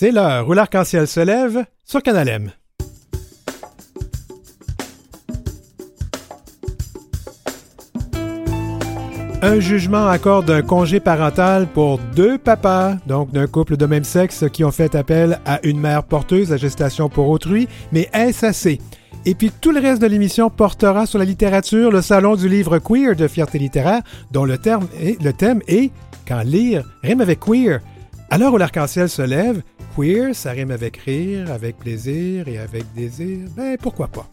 C'est l'heure où l'arc-en-ciel se lève sur Canal M. Un jugement accorde un congé parental pour deux papas, donc d'un couple de même sexe qui ont fait appel à une mère porteuse à gestation pour autrui, mais est-ce assez? Et puis tout le reste de l'émission portera sur la littérature, le salon du livre queer de fierté littéraire, dont le, le thème est Quand lire rime avec queer. À l'heure où l'arc-en-ciel se lève, queer, ça rime avec rire, avec plaisir et avec désir. Ben pourquoi pas?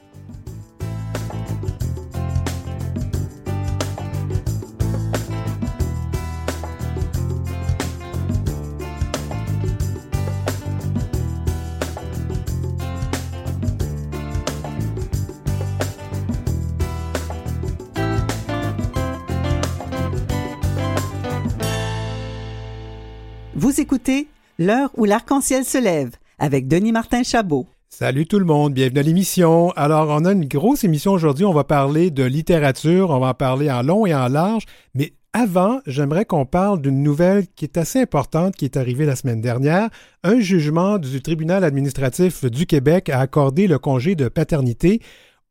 Écoutez L'heure où l'arc-en-ciel se lève avec Denis Martin Chabot. Salut tout le monde, bienvenue à l'émission. Alors, on a une grosse émission aujourd'hui, on va parler de littérature, on va en parler en long et en large, mais avant, j'aimerais qu'on parle d'une nouvelle qui est assez importante qui est arrivée la semaine dernière. Un jugement du tribunal administratif du Québec a accordé le congé de paternité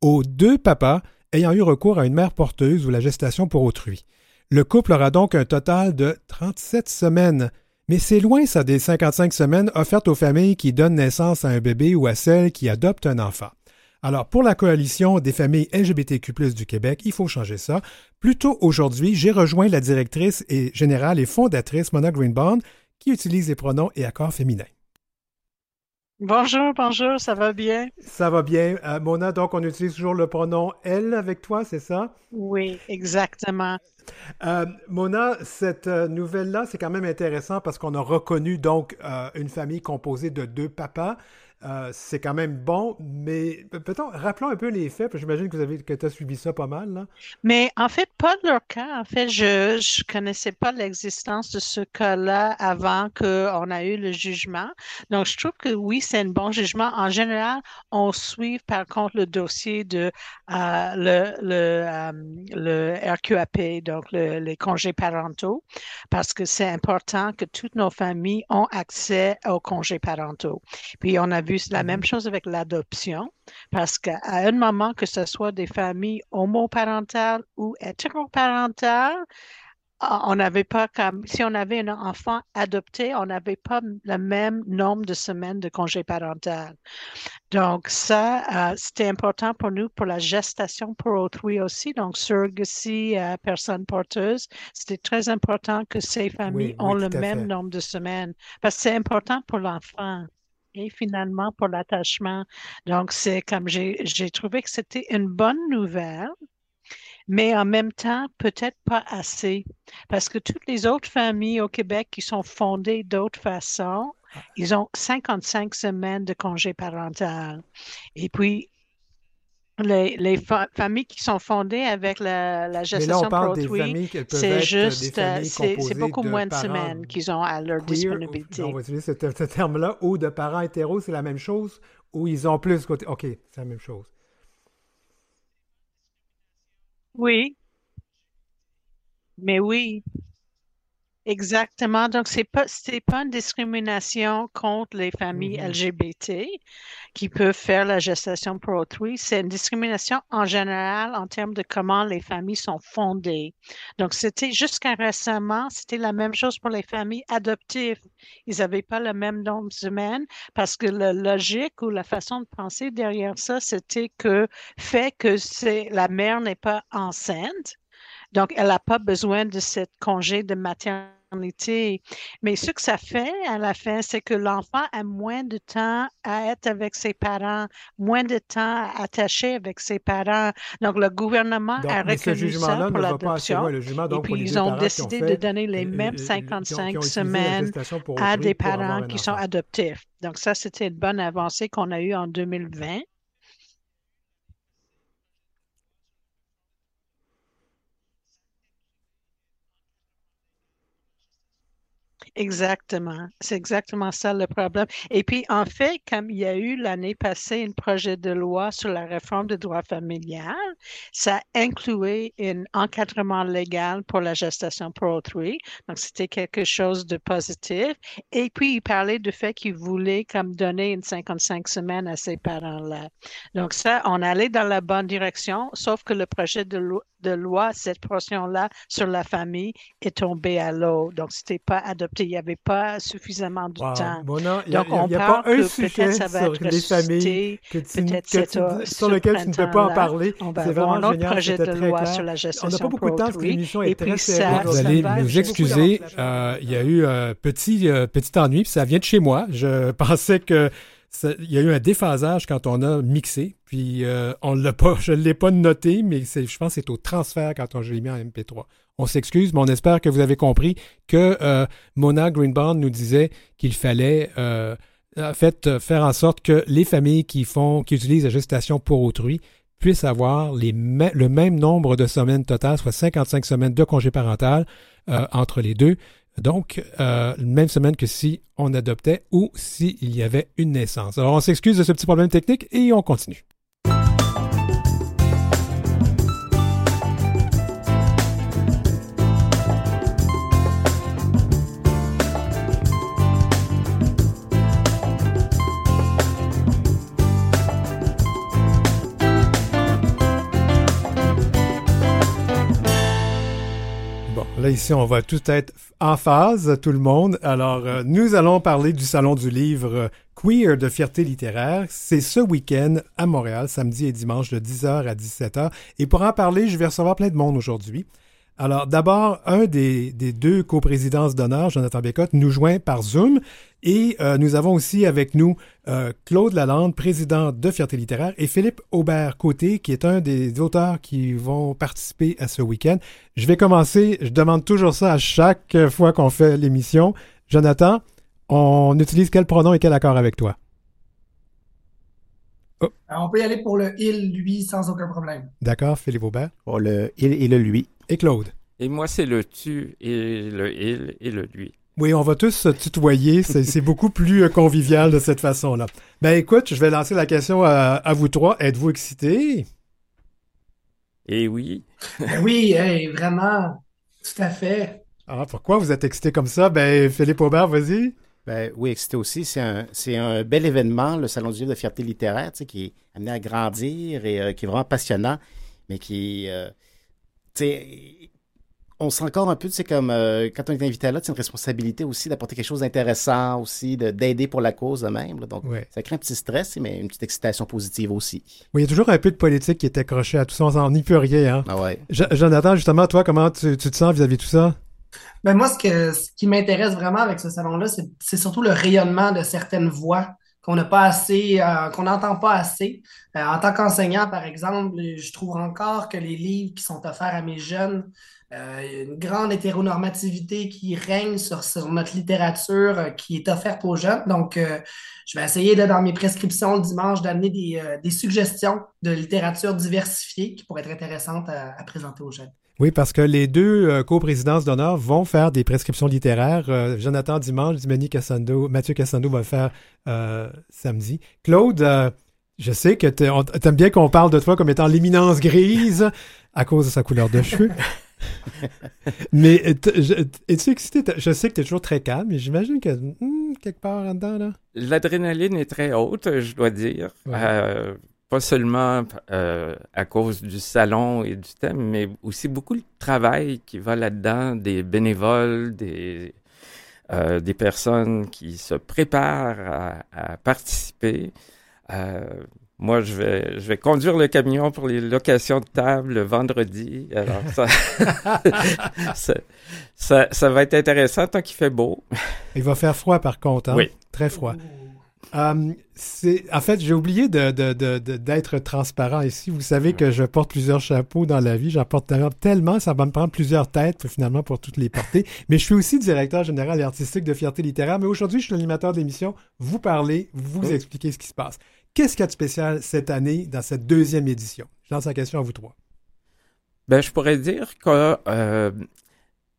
aux deux papas ayant eu recours à une mère porteuse ou la gestation pour autrui. Le couple aura donc un total de 37 semaines mais c'est loin, ça, des 55 semaines offertes aux familles qui donnent naissance à un bébé ou à celles qui adoptent un enfant. Alors, pour la coalition des familles LGBTQ du Québec, il faut changer ça. Plus tôt aujourd'hui, j'ai rejoint la directrice et générale et fondatrice Mona Greenbaum, qui utilise les pronoms et accords féminins. Bonjour, bonjour, ça va bien? Ça va bien. Euh, Mona, donc on utilise toujours le pronom elle avec toi, c'est ça? Oui, exactement. Euh, Mona, cette euh, nouvelle-là, c'est quand même intéressant parce qu'on a reconnu donc une famille composée de deux papas. Euh, c'est quand même bon, mais peut-être rappelons un peu les faits, parce que j'imagine que vous avez que tu as suivi ça pas mal. Là. Mais en fait, pas de leur cas. En fait, je ne connaissais pas l'existence de ce cas-là avant qu'on a eu le jugement. Donc, je trouve que oui, c'est un bon jugement. En général, on suit par contre le dossier de euh, le, le, euh, le, RQAP, donc les congés parentaux, parce que c'est important que toutes nos familles ont accès aux congés parentaux. Puis, on a vu la même mm-hmm. chose avec l'adoption, parce qu'à un moment, que ce soit des familles homoparentales ou hétéroparentales, ah, on n'avait pas comme si on avait un enfant adopté, on n'avait pas le même nombre de semaines de congé parental. Donc ça, euh, c'était important pour nous pour la gestation pour autrui aussi. Donc surrogacy, euh, personne porteuse, c'était très important que ces familles ont le même nombre de semaines parce que c'est important pour l'enfant et finalement pour l'attachement. Donc, c'est comme j'ai trouvé que c'était une bonne nouvelle, mais en même temps, peut-être pas assez, parce que toutes les autres familles au Québec qui sont fondées d'autres façons, ils ont 55 semaines de congé parental. Et puis, les, familles qui sont fondées avec la, la gestation produit, c'est juste, euh, c'est beaucoup moins de semaines qu'ils ont à leur disponibilité. on va utiliser ce, terme-là, ou de parents hétéros, c'est la même chose, ou ils ont plus côté. OK, c'est la même chose. Oui. Mais oui. Exactement. Donc, c'est pas, c'est pas une discrimination contre les familles mm-hmm. LGBT qui peuvent faire la gestation pour autrui. C'est une discrimination en général en termes de comment les familles sont fondées. Donc, c'était jusqu'à récemment, c'était la même chose pour les familles adoptives. Ils n'avaient pas le même nombre de semaines parce que la logique ou la façon de penser derrière ça, c'était que fait que c'est la mère n'est pas enceinte. Donc, elle n'a pas besoin de cette congé de maternité mais ce que ça fait à la fin, c'est que l'enfant a moins de temps à être avec ses parents, moins de temps à attacher avec ses parents. Donc, le gouvernement a reconnu ça pour l'adoption. Et puis, ils ont décidé de donner les mêmes 55 semaines à des parents qui sont adoptifs. Donc, ça, c'était une bonne avancée qu'on a eue en 2020. Exactement. C'est exactement ça le problème. Et puis, en fait, comme il y a eu l'année passée un projet de loi sur la réforme du droit familial, ça incluait un encadrement légal pour la gestation pour autrui. Donc, c'était quelque chose de positif. Et puis, il parlait du fait qu'il voulait comme donner une 55 semaines à ces parents-là. Donc, ça, on allait dans la bonne direction, sauf que le projet de loi, de loi, cette portion-là sur la famille est tombée à l'eau. Donc, c'était pas adopté. Il n'y avait pas suffisamment de temps. Donc, on a pas un sujet ça va sur être les familles que tu, que tu, sur lequel tu ne peux pas en parler. C'est vraiment un autre projet de loi clair. sur la gestation On n'a pas beaucoup de temps parce que l'émission est très ça, Vous allez nous excuser. Euh, il y a eu un euh, petit, euh, petit ennui, puis ça vient de chez moi. Je pensais que il y a eu un déphasage quand on a mixé, puis euh, on l'a pas, je ne l'ai pas noté, mais je pense que c'est au transfert quand on l'ai mis en MP3. On s'excuse, mais on espère que vous avez compris que euh, Mona Greenbaum nous disait qu'il fallait euh, faire en sorte que les familles qui font, qui utilisent la gestation pour autrui puissent avoir le même nombre de semaines totales, soit 55 semaines de congé parental entre les deux, donc, euh, même semaine que si on adoptait ou s'il y avait une naissance. Alors, on s'excuse de ce petit problème technique et on continue. Ici, on va tout être en phase, tout le monde. Alors, euh, nous allons parler du Salon du livre Queer de fierté littéraire. C'est ce week-end à Montréal, samedi et dimanche de 10h à 17h. Et pour en parler, je vais recevoir plein de monde aujourd'hui. Alors, d'abord, un des, des deux coprésidences d'honneur, Jonathan Bécotte, nous joint par Zoom. Et euh, nous avons aussi avec nous euh, Claude Lalande, président de Fierté littéraire, et Philippe Aubert-Côté, qui est un des auteurs qui vont participer à ce week-end. Je vais commencer, je demande toujours ça à chaque fois qu'on fait l'émission. Jonathan, on utilise quel pronom et quel accord avec toi? Oh. on peut y aller pour le il, lui, sans aucun problème. D'accord, Philippe Aubert. Pour le il et le lui. Et Claude? Et moi, c'est le tu et le il et le lui. Oui, on va tous se tutoyer. C'est beaucoup plus euh, convivial de cette façon-là. Ben écoute, je vais lancer la question à, vous trois. Êtes-vous excités? Eh oui. Ben oui, vraiment. Tout à fait. Ah, pourquoi vous êtes excité comme ça? Ben, Philippe Aubert, vas-y. Ben, oui, excité aussi. C'est un, un, bel événement, le Salon du livre de fierté littéraire, tu sais, qui est amené à grandir et euh, qui est vraiment passionnant, mais qui, euh, sais, on sent encore un peu, c'est comme euh, quand on est invité là, c'est une responsabilité aussi d'apporter quelque chose d'intéressant aussi, d'aider pour la cause même. Donc, ça crée un petit stress, mais une petite excitation positive aussi. Oui, il y a toujours un peu de politique qui est accroché à tout ça. On n'y peut rien. Hein? Ah ouais. Jonathan, justement, toi, comment tu, te sens vis-à-vis de tout ça? Ben moi, ce, que, ce qui m'intéresse vraiment avec ce salon-là, c'est surtout le rayonnement de certaines voix qu'on n'a pas assez, euh, qu'on n'entend pas assez. Euh, en tant qu'enseignant, par exemple, je trouve encore que les livres qui sont offerts à mes jeunes, euh, une grande hétéronormativité qui règne sur, notre littérature qui est offerte aux jeunes. Donc, je vais essayer, de, dans mes prescriptions le dimanche, d'amener des, suggestions de littérature diversifiée qui pourraient être intéressantes à présenter aux jeunes. Oui, parce que les deux euh, coprésidences d'honneur vont faire des prescriptions littéraires. Euh, Jonathan dimanche, Dimani Cassando, Mathieu Cassando va le faire euh, samedi. Claude, je sais que tu aimes bien qu'on parle de toi comme étant l'éminence grise à cause de sa couleur de cheveux. mais es-tu excité? Je sais que tu es toujours très calme, mais j'imagine que hmm, quelque part là-dedans, là. L'adrénaline est très haute, je dois dire pas seulement euh, à cause du salon et du thème, mais aussi beaucoup de travail qui va là-dedans, des bénévoles, des, euh, des personnes qui se préparent à, participer. Euh, moi, je vais, je vais conduire le camion pour les locations de table le vendredi. Alors, ça, ça, ça, va être intéressant tant qu'il fait beau. Il va faire froid, par contre. Hein? Oui. Très froid. Euh, en fait, j'ai oublié d'être transparent ici. Vous savez que je porte plusieurs chapeaux dans la vie. J'en porte tellement, ça va me prendre plusieurs têtes finalement pour toutes les porter. Mais je suis aussi directeur général et artistique de Fierté littéraire. Mais aujourd'hui, je suis l'animateur de l'émission. Vous parlez, vous oh. expliquez ce qui se passe. Qu'est-ce qu'il y a de spécial cette année dans cette deuxième édition? Je lance la question à vous trois. Ben, je pourrais dire que euh,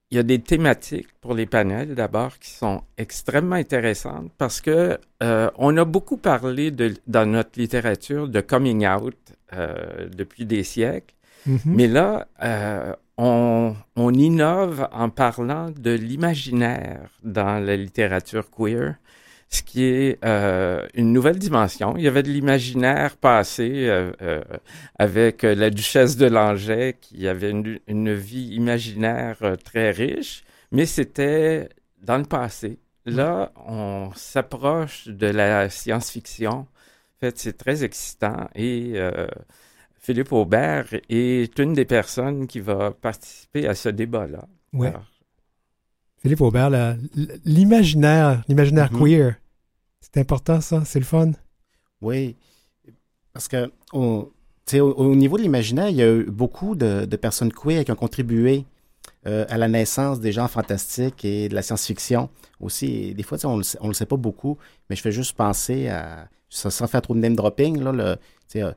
il y a des thématiques pour les panels d'abord qui sont extrêmement intéressantes parce que euh, on a beaucoup parlé de, dans notre littérature de coming out euh, depuis des siècles, Mhm. mais là euh, on, on innove en parlant de l'imaginaire dans la littérature queer, ce qui est euh, une nouvelle dimension. Il y avait de l'imaginaire passé euh, euh, avec euh, la duchesse de Langeais qui avait une, une vie imaginaire euh, très riche, mais c'était dans le passé. Là, on s'approche de la science-fiction. En fait, c'est très excitant et euh, Philippe Aubert est une des personnes qui va participer à ce débat-là. Ouais. Alors, Philippe Aubert, l'imaginaire, l'imaginaire Mhm. queer. C'est important, ça? C'est le fun? Oui, parce que au, niveau de l'imaginaire, il y a eu beaucoup de, de personnes queer qui ont contribué euh, à la naissance des genres fantastiques et de la science-fiction aussi. Et des fois, on ne le, sait- on le sait pas beaucoup, mais je fais juste penser à, sans faire trop de name dropping, là, le, euh,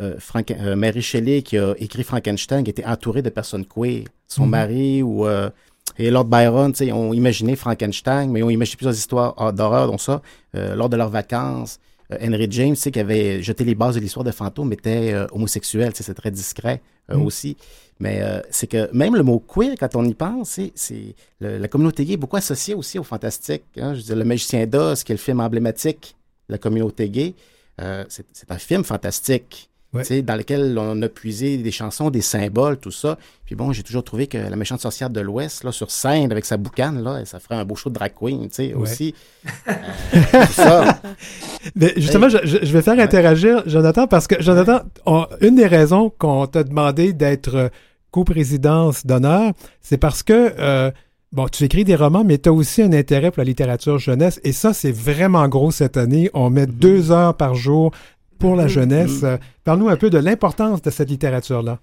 euh, Frank- Mary Shelley qui a écrit Frankenstein, qui était entourée de personnes queer. Son Mhm. mari ou euh, et Lord Byron, tu sais, ont imaginé Frankenstein, mais ils ont imaginé plusieurs histoires ah, d'horreur, dont ça, euh, lors de leurs vacances. Euh, Henry James, tu sais, qui avait jeté les bases de l'histoire de fantôme, était euh, homosexuel, tu sais, c'est très discret euh, Mm. aussi. Mais euh, c'est que même le mot queer, quand on y pense, c'est, la communauté gay est beaucoup associée aussi au fantastique. hein. Je veux dire, Le Magicien d'Oz, qui est le film emblématique de la communauté gay, euh, c'est, c'est un film fantastique. Ouais. Dans lequel on a puisé des chansons, des symboles, tout ça. Puis bon, j'ai toujours trouvé que la méchante sorcière de l'Ouest, là, sur scène, avec sa boucane, là, ça ferait un beau show de drag queen, tu sais, Ouais. aussi. Euh, tout ça. Mais justement, je, je- je vais faire interagir Jonathan parce que Jonathan, on- une des raisons qu'on t'a demandé d'être euh, coprésidence d'honneur, c'est parce que euh, bon, tu écris des romans, mais tu as aussi un intérêt pour la littérature jeunesse et ça, c'est vraiment gros cette année. On met deux heures par jour pour la jeunesse. Euh, Parle-nous un peu de l'importance de cette littérature-là.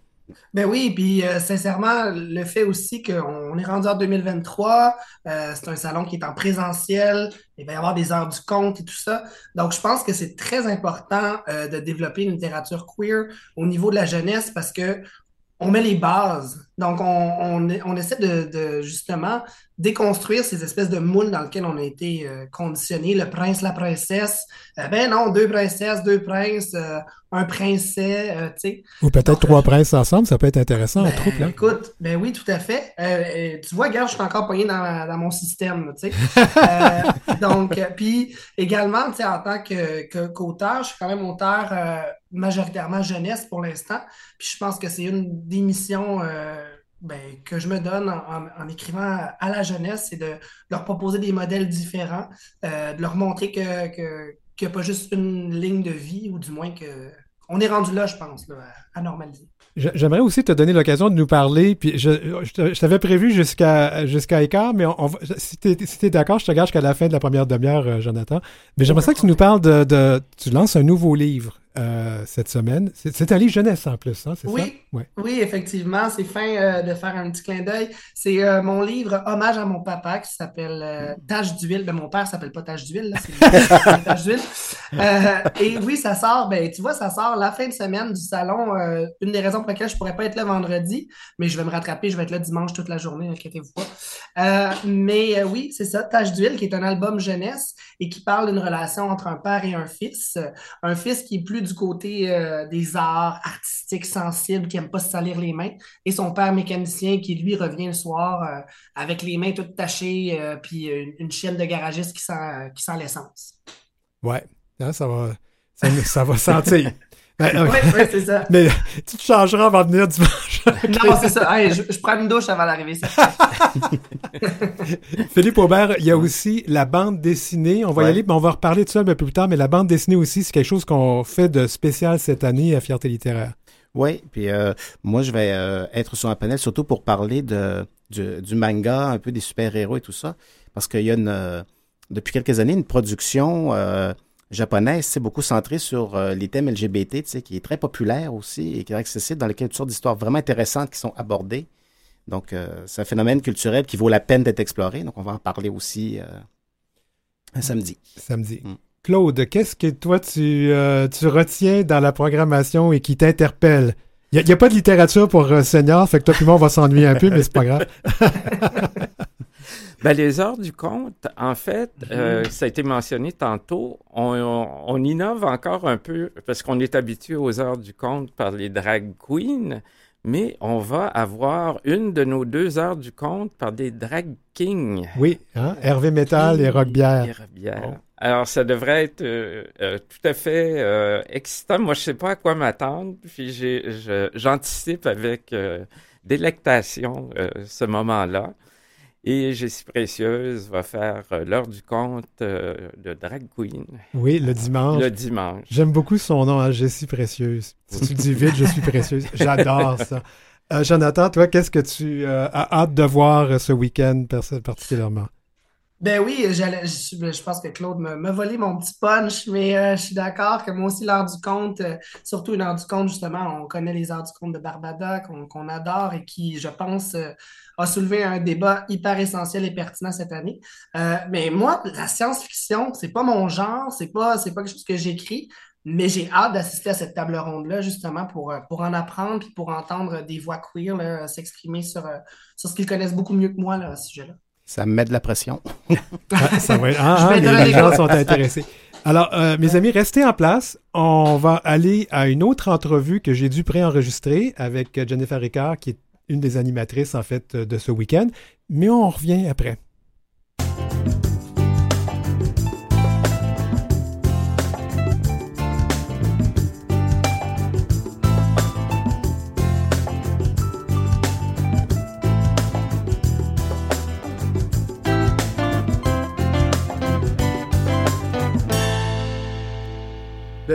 Ben oui, puis euh, sincèrement, le fait aussi qu'on est rendu en 2023, euh, c'est un salon qui est en présentiel, il va y avoir des heures du compte et tout ça. Donc, je pense que c'est très important euh, de développer une littérature queer au niveau de la jeunesse parce que on met les bases. Donc, on, on, on essaie de, de, justement déconstruire ces espèces de moules dans lesquels on a été euh, conditionné. Le prince, la princesse. Euh, ben non, deux princesses, deux princes, euh, un princet, euh, tu sais. Ou peut-être trois euh, princes ensemble, ça peut être intéressant en Ben, troupe. Là. Écoute, ben oui, tout à fait. Tu vois, gars, je suis encore poigné dans, dans mon système, tu sais. Euh, donc, puis également, tu sais, en tant que, que- qu'auteur, je suis quand même auteur euh, majoritairement jeunesse pour l'instant. Puis je pense que c'est une des missions euh, ben, que je me donne en, écrivant à la jeunesse, c'est de leur proposer des modèles différents, euh, de leur montrer que, que, qu'il n'y a pas juste une ligne de vie, ou du moins que on est rendu là, je pense, à, normaliser. J'aimerais aussi te donner l'occasion de nous parler. Puis je, je, t'avais prévu jusqu'à jusqu'à écart, mais on, si si t'es d'accord, je te gage jusqu'à la fin de la première demi-heure, euh, Jonathan. Mais j'aimerais ça que tu nous parles de, de- Tu lances un nouveau livre euh, cette semaine. C'est un livre jeunesse en plus, hein, c'est Oui. ça? Ouais. Oui, effectivement, c'est fin euh, de faire un petit clin d'œil. C'est euh, mon livre Hommage à mon papa qui s'appelle Tache d'huile. Ben, mon père s'appelle pas Tache d'huile, c'est et oui, ça sort, ben, tu vois, ça sort la fin de semaine du salon. Une des raisons pour lesquelles je pourrais pas être là vendredi, mais je vais me rattraper, je vais être là dimanche toute la journée, inquiétez-vous pas. Mais oui, c'est ça, Tache d'huile, qui est un album jeunesse et qui parle d'une relation entre un père et un fils. Un fils qui est plus du côté euh, des arts artistiques sensibles, qui aime pas se salir les mains, et son père mécanicien qui lui revient le soir euh, avec les mains toutes tachées, euh, puis une, une chaîne de garagiste qui sent, qui sent l'essence. Ouais. Hein, ça va. Ça, ça va sentir. Ben, Oui, oui, c'est ça. Mais tu te changeras avant de venir dimanche. Non, c'est ça. Hey, je, je prends une douche avant d'arriver. Philippe Aubert, il y a aussi la bande dessinée. On va y aller, mais on va reparler de ça un peu plus tard. Mais la bande dessinée aussi, c'est quelque chose qu'on fait de spécial cette année à Fierté littéraire. Oui, puis euh, moi, je vais euh, être sur un panel surtout pour parler de, du, du manga, un peu des super-héros et tout ça, parce qu'il y a une, euh, depuis quelques années une production euh, japonaise, c'est beaucoup centrée sur euh, les thèmes LGBT, qui est très populaire aussi et qui est accessible, dans lequel il y a toutes sortes d'histoires vraiment intéressantes qui sont abordées. Donc, euh, c'est un phénomène culturel qui vaut la peine d'être exploré. Donc, on va en parler aussi euh, un samedi. samedi. Mm. Claude, qu'est-ce que toi tu, euh, tu retiens dans la programmation et qui t'interpelle? Il n'y a, pas de littérature pour euh, senior, fait que toi et moi, on va s'ennuyer un peu, mais c'est pas grave. ben, les heures du conte, en fait, euh, ça a été mentionné tantôt, on, innove encore un peu parce qu'on est habitué aux heures du conte par les drag queens, mais on va avoir une de nos deux heures du conte par des drag kings. Oui, hein? Hervé Métal et Rock Bière. Alors, ça devrait être euh, euh, tout à fait excitant. Moi, je sais pas à quoi m'attendre, puis j'anticipe avec délectation ce moment-là. Et Jessie Précieuse va faire l'heure du conte de Drag Queen. Oui, le dimanche. Le dimanche. J'aime beaucoup son nom, hein, Jessie Précieuse. Si tu dis vite, je suis précieuse. J'adore ça. Jonathan, toi, qu'est-ce que tu as hâte de voir ce week-end particulièrement? Ben oui, j'allais, je, pense que Claude m'a volé mon petit punch, mais euh, je suis d'accord que moi aussi, l'heure du compte, euh, surtout une heure du compte, justement, on connaît les heures du compte de Barbada, qu'on adore et qui, je pense, euh, a soulevé un débat hyper essentiel et pertinent cette année. mais moi, la science-fiction, c'est pas mon genre, c'est pas, c'est pas quelque chose que j'écris, mais j'ai hâte d'assister à cette table ronde-là, justement, pour, pour en apprendre puis pour entendre des voix queer s'exprimer sur, sur ce qu'ils connaissent beaucoup mieux que moi là, à ce sujet-là. Ça me met de la pression. ah, ça va ah, ah les, gens sont intéressés. Alors, euh, mes amis, restez en place. On va aller à une autre entrevue que j'ai dû préenregistrer avec Jennifer Ricard, qui est une des animatrices, en fait, de ce week-end. Mais on revient après.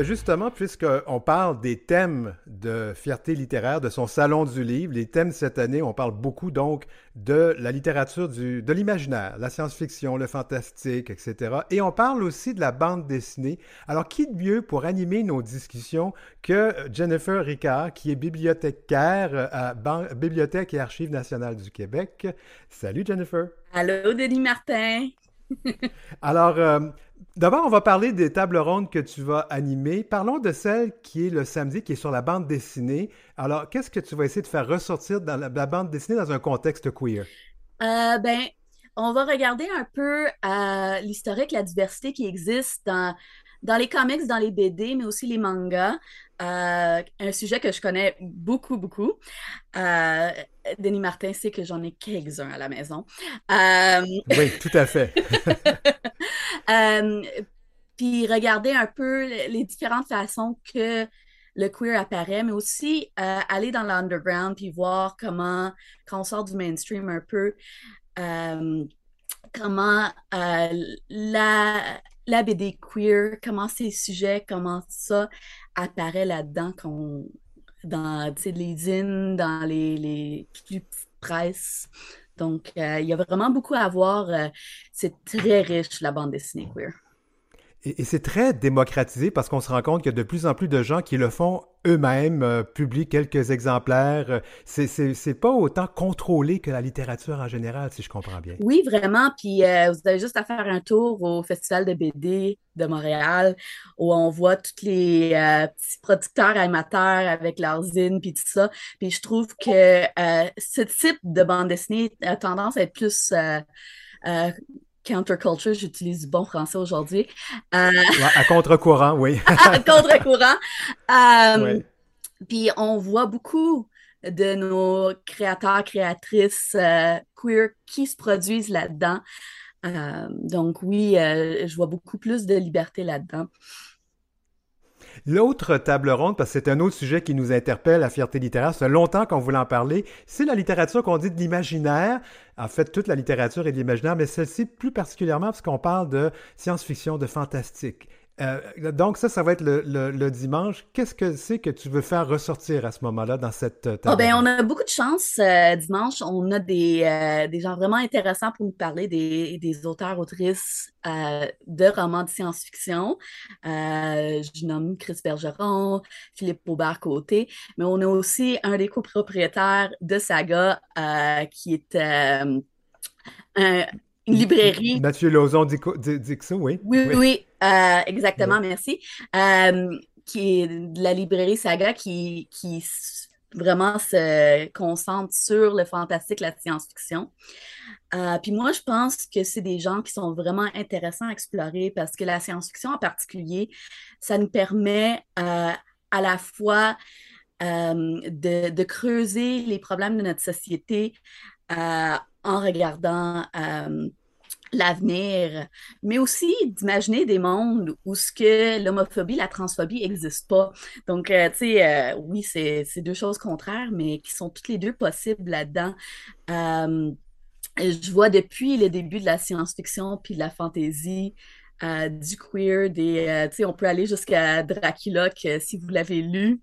Ben, justement, puisqu'on parle des thèmes de fierté littéraire, de son salon du livre, les thèmes cette année, on parle beaucoup donc de la littérature du, de l'imaginaire, la science-fiction, le fantastique, etc. Et on parle aussi de la bande dessinée. Alors, qui de mieux pour animer nos discussions que Jennifer Ricard, qui est bibliothécaire à Bibliothèque et Archives nationales du Québec. Salut Jennifer. Allô Denis Martin. Alors, euh, D'abord, on va parler des tables rondes que tu vas animer. Parlons de celle qui est le samedi, qui est sur la bande dessinée. Alors, qu'est-ce que tu vas essayer de faire ressortir dans la, bande dessinée dans un contexte queer? Euh, ben, on va regarder un peu euh, l'historique, la diversité qui existe dans, dans les comics, dans les BD, mais aussi les mangas. Euh, un sujet que je connais beaucoup, beaucoup. Denis Martin sait que j'en ai quelques-uns à la maison. Oui, tout à fait. Euh, puis regarder un peu les différentes façons que le queer apparaît, mais aussi euh, aller dans l'underground puis voir comment, quand on sort du mainstream un peu, euh, comment la, la BD queer, comment ces sujets, comment ça apparaît là-dedans, dans les zines, dans les, les petites presses. Donc, euh, il y a vraiment beaucoup à voir. Euh, c'est très riche, la bande dessinée queer. Et, c'est très démocratisé parce qu'on se rend compte qu'il y a de plus en plus de gens qui le font eux-mêmes, euh, publient quelques exemplaires. Euh, c'est pas autant contrôlé que la littérature en général, si je comprends bien. Oui, vraiment. Puis euh, vous avez juste à faire un tour au Festival de BD de Montréal où on voit tous les petits producteurs amateurs avec leurs zines puis tout ça. Puis je trouve que ce type de bande dessinée a tendance à être plus counterculture, j'utilise du bon français aujourd'hui. Euh, à contre-courant, oui. à contre-courant. Euh, puis on voit beaucoup de nos créateurs, créatrices euh, queer qui se produisent là-dedans. donc oui, je vois beaucoup plus de liberté là-dedans. L'autre table ronde, parce que c'est un autre sujet qui nous interpelle, la fierté littéraire, c'est longtemps qu'on voulait en parler, c'est la littérature qu'on dit de l'imaginaire. En fait, toute la littérature est de l'imaginaire, mais celle-ci plus particulièrement parce qu'on parle de science-fiction, de fantastique. Euh, donc ça, ça va être le, dimanche. Qu'est-ce que c'est que tu veux faire ressortir à ce moment-là dans cette euh, table? Oh, ben, on a beaucoup de chance euh, dimanche. On a des, des, gens vraiment intéressants pour nous parler des, des auteurs, autrices de romans de science-fiction. je nomme Chris Bergeron, Philippe Aubert-Côté, mais on a aussi un des copropriétaires de Saga qui est un une librairie. Mathieu Lauzon Dixon, oui. Oui, oui, euh, exactement, merci. Euh, qui est de la librairie Saga qui, qui vraiment se concentrent sur le fantastique, la science-fiction. Euh, puis moi, je pense que c'est des gens qui sont vraiment intéressants à explorer parce que la science-fiction en particulier, ça nous permet euh, à la fois euh, de, de, creuser les problèmes de notre société en regardant l'avenir, mais aussi d'imaginer des mondes où ce que l'homophobie, la transphobie n'existent pas. Donc, euh, tu sais, euh, oui, c'est deux choses contraires, mais qui sont toutes les deux possibles là-dedans. Euh, je vois depuis le début de la science-fiction puis de la fantasy, du queer, des, on peut aller jusqu'à Dracula, que si vous l'avez lu,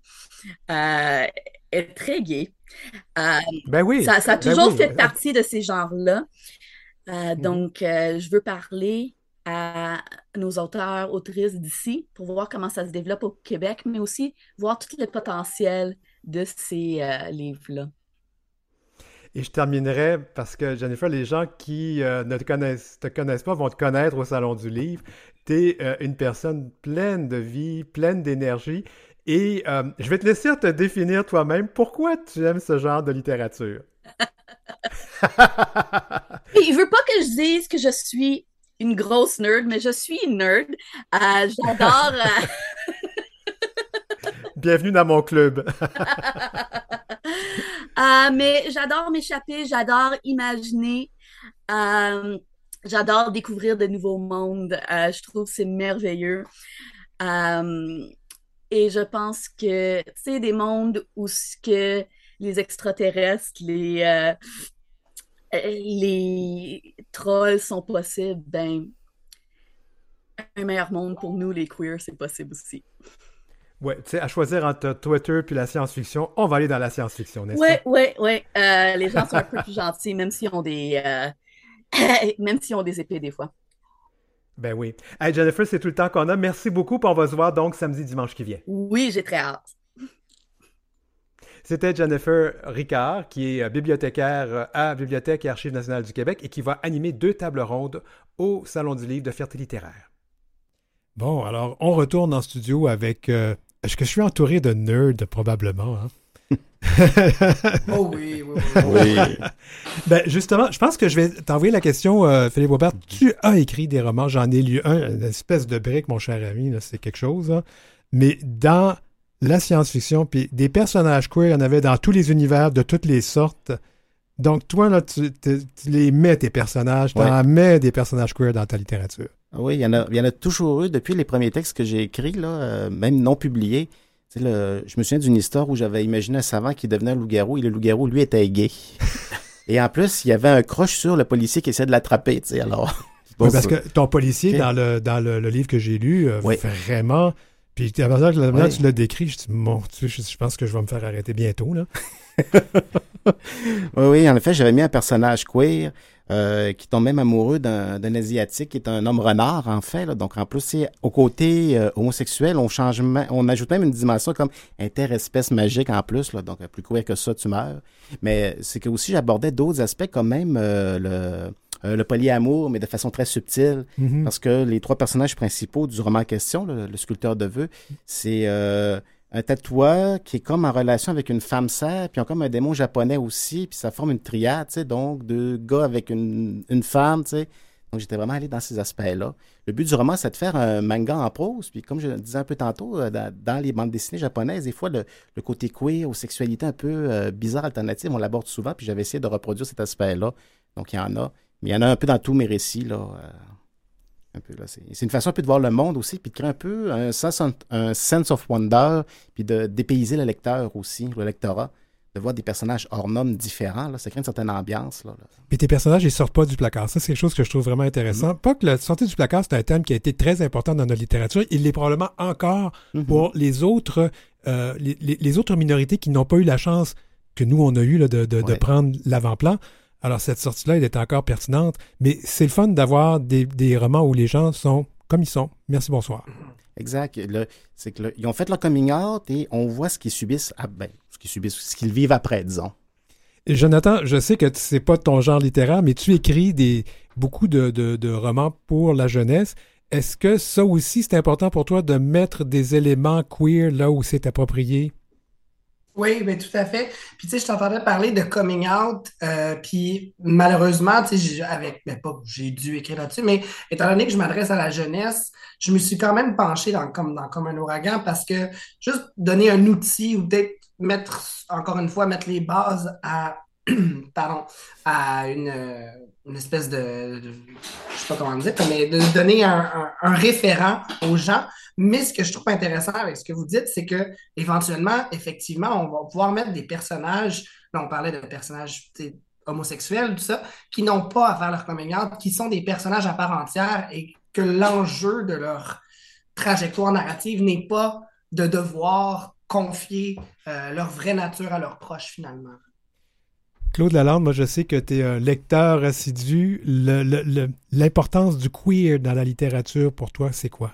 est très gay. Ben oui. Ça, ça a ben toujours oui. fait partie de ces genres-là. Euh, Mhm. donc, euh, je veux parler à nos auteurs, autrices d'ici pour voir comment ça se développe au Québec, mais aussi voir tout le potentiel de ces euh, livres-là. Et je terminerai parce que, Jennifer, les gens qui euh, ne te connaissent, te connaissent pas vont te connaître au Salon du Livre. Tu es une personne pleine de vie, pleine d'énergie. Et euh, je vais te laisser te définir toi-même pourquoi tu aimes ce genre de littérature. Il veut pas que je dise que je suis une grosse nerd, mais je suis une nerd. Euh, J'adore. euh, Bienvenue dans mon club. Euh, mais j'adore m'échapper, j'adore imaginer, j'adore découvrir de nouveaux mondes. Je trouve que c'est merveilleux. Et je pense que c'est des mondes où ce que les extraterrestres, les, euh, les trolls sont possibles, ben, un meilleur monde pour nous, les queers, c'est possible aussi. Ouais, tu sais, à choisir entre Twitter puis la science-fiction, on va aller dans la science-fiction, n'est-ce Ouais, pas? ouais, ouais. Euh, les gens sont un peu plus gentils, même s'ils ont des, euh, même s'ils ont des épées des fois. Ben oui. Hey, Jennifer, c'est tout le temps qu'on a. Merci beaucoup, puis on va se voir donc samedi, dimanche qui vient. Oui, j'ai très hâte. C'était Jennifer Ricard, qui est euh, bibliothécaire euh, à Bibliothèque et Archives nationales du Québec et qui va animer deux tables rondes au Salon du livre de Fierté littéraire. Bon, alors, on retourne en studio avec... euh, Est-ce que je suis entouré de nerds, probablement? hein? Oh oui, oui, oui. Oui. Ben, justement, je pense que je vais t'envoyer la question, euh, Philippe Aubert. Tu as écrit des romans, j'en ai lu un, une espèce de brique, mon cher ami, c'est quelque chose. hein. Mais dans la science-fiction, puis des personnages queer, il y en avait dans tous les univers, de toutes les sortes. Donc, toi, là, tu, tu- tu les mets, tes personnages, tu en mets des personnages queer dans ta littérature. Oui, il y, en a, il y en a toujours eu depuis les premiers textes que j'ai écrits, là, euh, même non publiés. Tu sais, le- je me souviens d'une histoire où j'avais imaginé un savant qui devenait un loup-garou et le loup-garou, lui, était gay. et en plus, il y avait un croche sur le policier qui essayait de l'attraper. Tu sais, alors. Oui, parce que ton policier, dans, le, dans le, le livre que j'ai lu, euh, Oui. vraiment... Puis à partir de la manière Oui. dont tu l'as décrit, je dis, mon Dieu, je, je pense que je vais me faire arrêter bientôt, là. Oui, oui, en effet, j'avais mis un personnage queer euh, qui tombe même amoureux d'un d'un Asiatique qui est un homme renard, en fait. là. Donc, en plus, c'est au côté euh, homosexuel, on, change, on ajoute même une dimension comme interespèce magique en plus. Là. Donc, plus queer que ça, tu meurs. Mais c'est que aussi, j'abordais d'autres aspects, comme même euh, le, euh, le polyamour, mais de façon très subtile. Mhm. Parce que les trois personnages principaux du roman en question, le, le sculpteur de vœux, c'est euh, un tatoueur qui est comme en relation avec une femme sœur, puis ils comme un démon japonais aussi, puis ça forme une triade, tu sais, donc deux gars avec une, femme, tu sais. Donc j'étais vraiment allé dans ces aspects-là. Le but du roman, c'est de faire un manga en prose, puis comme je le disais un peu tantôt, euh, dans, les bandes dessinées japonaises, des fois, le, le côté queer ou sexualité un peu euh, bizarre, alternative, on l'aborde souvent, puis j'avais essayé de reproduire cet aspect-là. Donc il y en a. Mais il y en a un peu dans tous mes récits, là. euh, un peu, là. C'est c'est une façon un peu de voir le monde aussi, puis de créer un peu un sense, un sense of wonder, puis de dépayser le lecteur aussi, le lectorat, de voir des personnages hors normes différents. Là. Ça crée une certaine ambiance. Là, là. Puis tes personnages, ils sortent pas du placard. Ça, c'est quelque chose que je trouve vraiment intéressant. Pas que la sortie du placard, c'est un thème qui a été très important dans notre littérature. Il l'est probablement encore Mhm. pour les autres, euh, les, les- les autres minorités qui n'ont pas eu la chance que nous, on a eu là, de, prendre l'avant-plan. Alors, cette sortie-là, elle est encore pertinente. Mais c'est le fun d'avoir des, des romans où les gens sont comme ils sont. Merci, bonsoir. Exact. Le- C'est que le- ils ont fait leur coming out et on voit ce qu'ils subissent, à, ben, ce qu'ils subissent, ce qu'ils vivent après, disons. Et Jonathan, je sais que c'est pas ton genre littéraire, mais tu écris des, beaucoup de, de- de romans pour la jeunesse. Est-ce que ça aussi, c'est important pour toi de mettre des éléments queer là où c'est approprié? Oui, ben, tout à fait. Puis, tu sais, je t'entendais parler de coming out, euh, puis malheureusement, tu sais, avec, ben, pas, j'ai dû écrire là-dessus, mais étant donné que je m'adresse à la jeunesse, je me suis quand même penché dans, comme, dans Comme un ouragan parce que juste donner un outil ou peut-être mettre, encore une fois, mettre les bases à, pardon, à une, euh, une espèce de, de- je sais pas comment dire, mais de donner un, référent aux gens. Mais ce que je trouve intéressant avec ce que vous dites, c'est que éventuellement, effectivement, on va pouvoir mettre des personnages, là on parlait de personnages homosexuels, tout ça, qui n'ont pas à faire leur coming qui sont des personnages à part entière et que l'enjeu de leur trajectoire narrative n'est pas de devoir confier euh, leur vraie nature à leurs proches finalement. Claude Lalande, moi je sais que tu es un lecteur assidu. L'importance du queer dans la littérature pour toi, c'est quoi?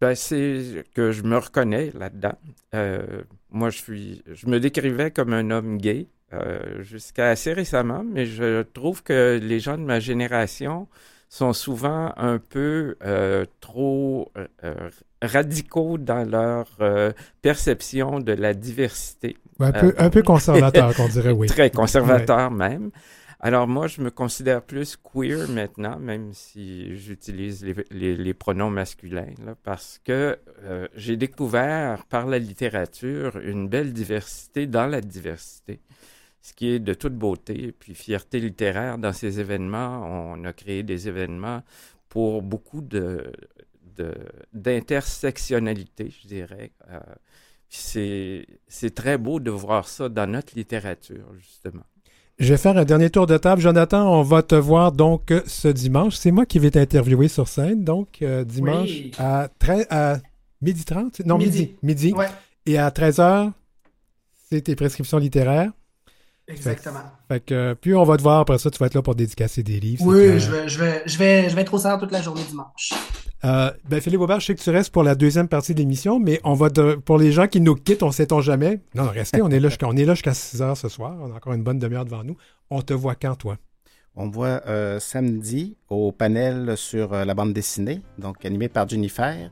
Ben, c'est que je me reconnais là-dedans. Euh, moi, je suis, je me décrivais comme un homme gay euh, jusqu'à assez récemment, mais je trouve que les gens de ma génération sont souvent un peu euh, trop radicaux dans leur euh, perception de la diversité. Un, peu, Euh, un peu conservateur, qu'on dirait, oui. Très conservateur même. Alors moi, je me considère plus queer maintenant, même si j'utilise les, les- les pronoms masculins, là, parce que euh, j'ai découvert par la littérature une belle diversité dans la diversité, ce qui est de toute beauté. Puis fierté littéraire dans ces événements, on a créé des événements pour beaucoup de- d'intersectionnalité, je dirais. Euh, c'est très beau de voir ça dans notre littérature, justement. Je vais faire un dernier tour de table. Jonathan, on va te voir donc ce dimanche. C'est moi qui vais t'interviewer sur scène, donc euh, dimanche Oui. à, 13 à midi 30? Non, midi. Midi. Midi. Ouais, Et à 13h, c'est tes prescriptions littéraires. exactement. Fait que, puis on va te voir après ça, tu vas être là pour dédicacer des livres. Oui, je vais, je, vais, je, vais, je vais être au centre toute la journée dimanche. Euh, ben Philippe Aubert, je sais que tu restes pour la deuxième partie de l'émission, mais on va pour les gens qui nous quittent, on sait-on jamais. Non, restez, on est là jusqu'à jusqu'à 6 heures ce soir. On a encore une bonne demi-heure devant nous. On te voit quand, toi? On me voit euh, samedi au panel sur euh, la bande dessinée, donc animé par Jennifer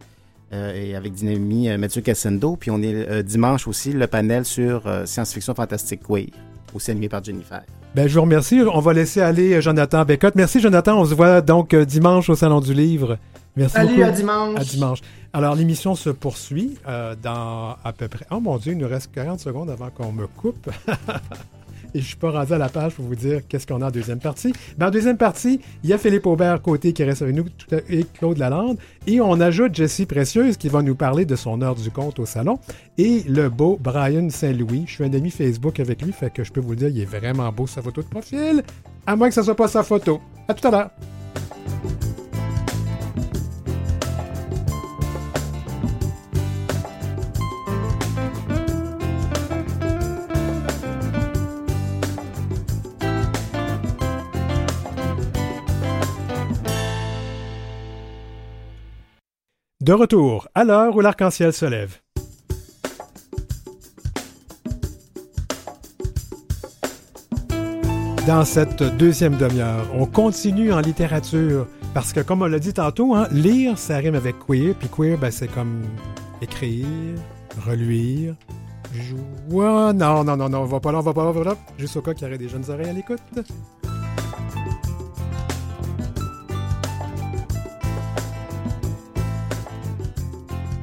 et avec Dynamie Mathieu Cassendo. Puis on est dimanche aussi le panel sur science-fiction fantastique queer, aussi animé par Jennifer. Ben, je vous remercie. On va laisser aller Jonathan Bécotte. Merci, Jonathan. On se voit donc euh, dimanche au Salon du Livre. Merci Salut, beaucoup. à dimanche. À dimanche. Alors, l'émission se poursuit euh, dans à peu près. Oh mon Dieu, il nous reste 40 secondes avant qu'on me coupe. Et je suis pas rendu à la page pour vous dire qu'est-ce qu'on a en deuxième partie. Ben, en deuxième partie, il y a Philippe Aubert côté qui reste avec nous et Claude Lalande. Et on ajoute Jessie Précieuse qui va nous parler de son heure du compte au salon. Et le beau Brian Saint-Louis. Je suis un ami Facebook avec lui, fait que je peux vous le dire, il est vraiment beau sa photo de profil. À moins que ce soit pas sa photo. À tout à l'heure. De retour à l'heure où l'arc-en-ciel se lève. Dans cette deuxième demi-heure, on continue en littérature parce que, comme on l'a dit tantôt, hein, lire, ça rime avec queer, puis queer, ben, c'est comme écrire, reluire, jouer. Non, non, non, non, on va pas là, on va pas là, on va là. Juste au cas qu'il y aurait des jeunes oreilles à l'écoute.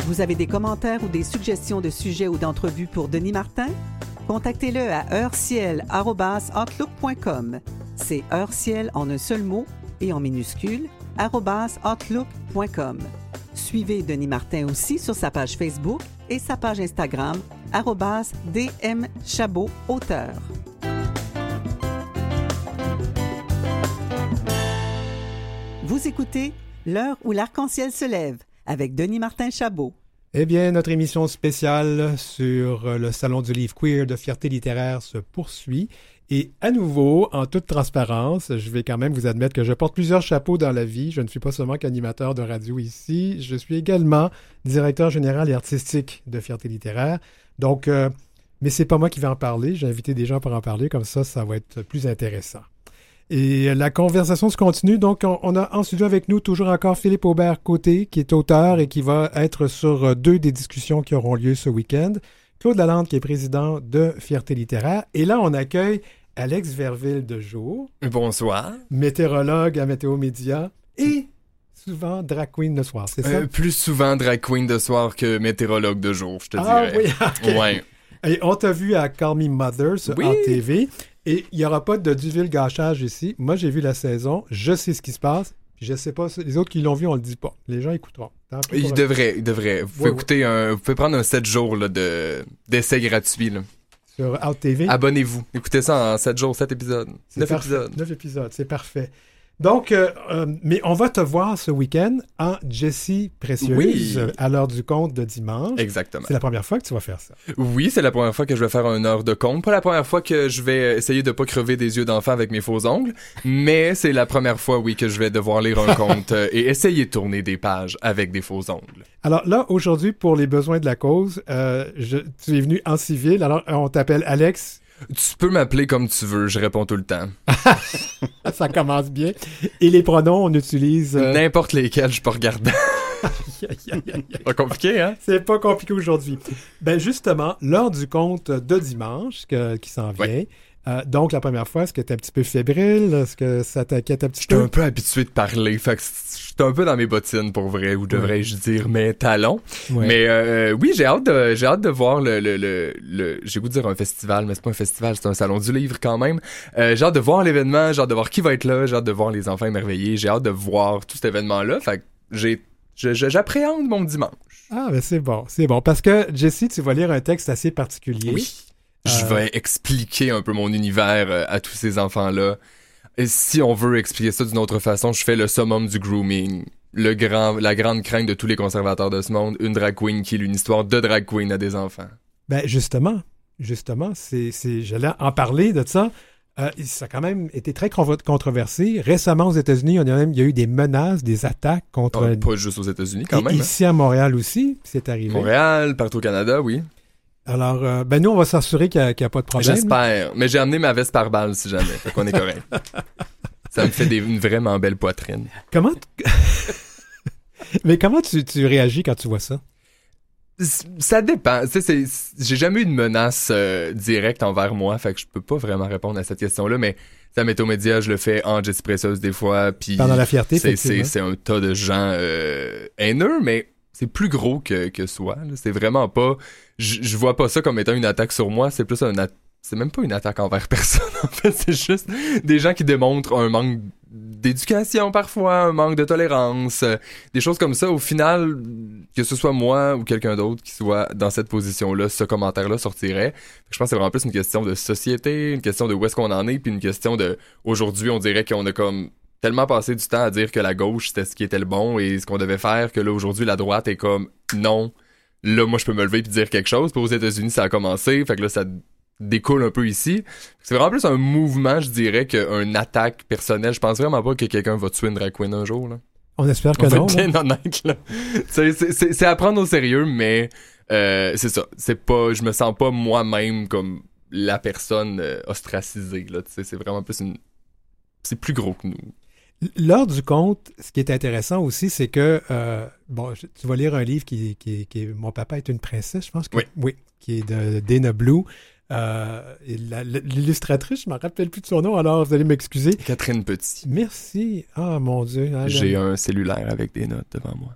Vous avez des commentaires ou des suggestions de sujets ou d'entrevues pour Denis Martin? Contactez-le à heurciel.outlook.com. C'est heurciel en un seul mot et en minuscule, outlook.com. Suivez Denis Martin aussi sur sa page Facebook et sa page Instagram, auteur. Vous écoutez L'heure où l'arc-en-ciel se lève avec Denis Martin Chabot. Eh bien, notre émission spéciale sur euh, le Salon du livre queer de fierté littéraire se poursuit. Et à nouveau, en toute transparence, je vais quand même vous admettre que je porte plusieurs chapeaux dans la vie. Je ne suis pas seulement qu'animateur de radio ici, je suis également directeur général et artistique de fierté littéraire. Donc, euh, mais c'est pas moi qui vais en parler. J'ai invité des gens pour en parler, comme ça, ça va être plus intéressant. Et la conversation se continue. Donc, on, on a en studio avec nous toujours encore Philippe Aubert Côté, qui est auteur et qui va être sur euh, deux des discussions qui auront lieu ce week-end. Claude Lalande qui est président de Fierté littéraire. Et là, on accueille Alex Verville de jour, Bonsoir. météorologue à Météo Média et souvent drag queen le soir, c'est ça? Euh, plus souvent drag queen de soir que météorologue de jour, je te ah dirais. oui. Ouais. Et on t'a vu à Call Me Mother sur Oui. TV et il n'y aura pas de Duville gâchage ici. Moi, j'ai vu la saison, je sais ce qui se passe. puis Je sais pas, les autres qui l'ont vu, on le dit pas. Les gens écouteront. Tant pis Il pour- devrait, il devrait. Vous pouvez Ouais, écouter un, vous pouvez prendre un 7 jours là, de, d'essai gratuit, là. Sur Out TV. Abonnez-vous. Écoutez ça en 7 jours, 7 épisodes. C'est 9 parfait. épisodes. Neuf épisodes, c'est parfait. Donc, euh, euh, mais on va te voir ce week-end en Jessie Précieuse Oui. à l'heure du compte de dimanche. Exactement. C'est la première fois que tu vas faire ça. Oui, c'est la première fois que je vais faire une heure de compte. Pas la première fois que je vais essayer de pas crever des yeux d'enfant avec mes faux ongles, mais c'est la première fois, oui, que je vais devoir lire un conte euh, et essayer de tourner des pages avec des faux ongles. Alors là, aujourd'hui, pour les besoins de la cause, euh, je- tu es venu en civil. Alors, on t'appelle Alex. Tu peux m'appeler comme tu veux, je réponds tout le temps. Ça commence bien. Et les pronoms, on utilise... euh, N'importe lesquels, je aïe, aïe. Pas compliqué, hein? C'est pas compliqué aujourd'hui. Ben justement, l'heure du compte de dimanche que- qui s'en vient. Euh, donc, la première fois, est-ce que tu un petit peu fébrile? Est-ce que ça t'inquiète un petit J'étais peu? un peu habitué de parler, fait que j'étais un peu dans mes bottines pour vrai, ou devrais-je dire mes talons. Ouais. Mais euh, oui, j'ai hâte de j'ai hâte de voir le le le, le- j'ai goût de dire un festival, mais c'est pas un festival, c'est un salon du livre quand même. Euh, j'ai hâte de voir l'événement, j'ai hâte de voir qui va être là, j'ai hâte de voir les enfants émerveillés, j'ai hâte de voir tout cet événement là. Fait que j'ai je- je- j'appréhende mon dimanche. Ah, ben c'est bon, c'est bon. Parce que, Jessie, tu vas lire un texte assez particulier. Je Euh, vais expliquer un peu mon univers euh, à tous ces enfants-là. Et si on veut expliquer ça d'une autre façon, je fais le summum du grooming. Le grand, la grande crainte de tous les conservateurs de ce monde, une drag queen qui lit une histoire de drag queen à des enfants. Ben justement, justement, c'est, j'allais en parler de ça. Euh, ça a quand même été très con- controversé. Récemment aux États-Unis, on a même, il y a eu des menaces, des attaques contre. Euh, pas juste aux États-Unis quand même. hein. Ici à Montréal aussi, c'est arrivé. Montréal, partout au Canada, oui. Alors, euh, ben nous, on va s'assurer qu'il n'y a, qu'il y a pas de problème. J'espère. Mais j'ai amené ma veste par balle si jamais. Fait qu'on est correct. Ça me fait des, une vraiment belle poitrine. Comment Mais comment tu, tu réagis quand tu vois ça? Ça dépend. J'ai jamais eu de menace euh, directe envers moi, fait que je peux pas vraiment répondre à cette question-là, mais ça météo média, je le fais en Précieuse des fois, puis Pendant la fierté, c'est un tas de gens euh, haineux, mais c'est plus gros que, que soi. C'est vraiment pas... Je vois pas ça comme étant une attaque sur moi, c'est plus un... C'est même pas une attaque envers personne, en fait. C'est juste des gens qui démontrent un manque d'éducation parfois, un manque de tolérance, euh, des choses comme ça. Au final, que ce soit moi ou quelqu'un d'autre qui soit dans cette position-là, ce commentaire-là sortirait. Je pense que c'est vraiment plus une question de société, une question de où est-ce qu'on en est, puis une question de... Aujourd'hui, on dirait qu'on a comme tellement passé du temps à dire que la gauche c'était ce qui était le bon et ce qu'on devait faire que là aujourd'hui la droite est comme non là moi je peux me lever puis dire quelque chose. Puis aux États-Unis ça a commencé fait que là ça découle un peu ici. C'est vraiment plus un mouvement je dirais qu'une attaque personnelle. Je pense vraiment pas que quelqu'un va tuer une drag queen un jour là. On espère que on non. là. bien honnête là. C'est à prendre au sérieux mais euh, c'est ça. C'est pas je me sens pas moi-même comme la personne euh, ostracisée là. C'est vraiment plus une c'est plus gros que nous L'heure du compte, ce qui est intéressant aussi, c'est que, euh, bon, je- tu vas lire un livre qui, qui, qui est Mon papa est une princesse, je pense que. Oui. qui est de Dana Blue. Euh, l'illustratrice, je ne me rappelle plus de son nom, alors vous allez m'excuser. Catherine Petit Merci. Ah, mon Dieu. Ah, J'ai un cellulaire avec des notes devant moi.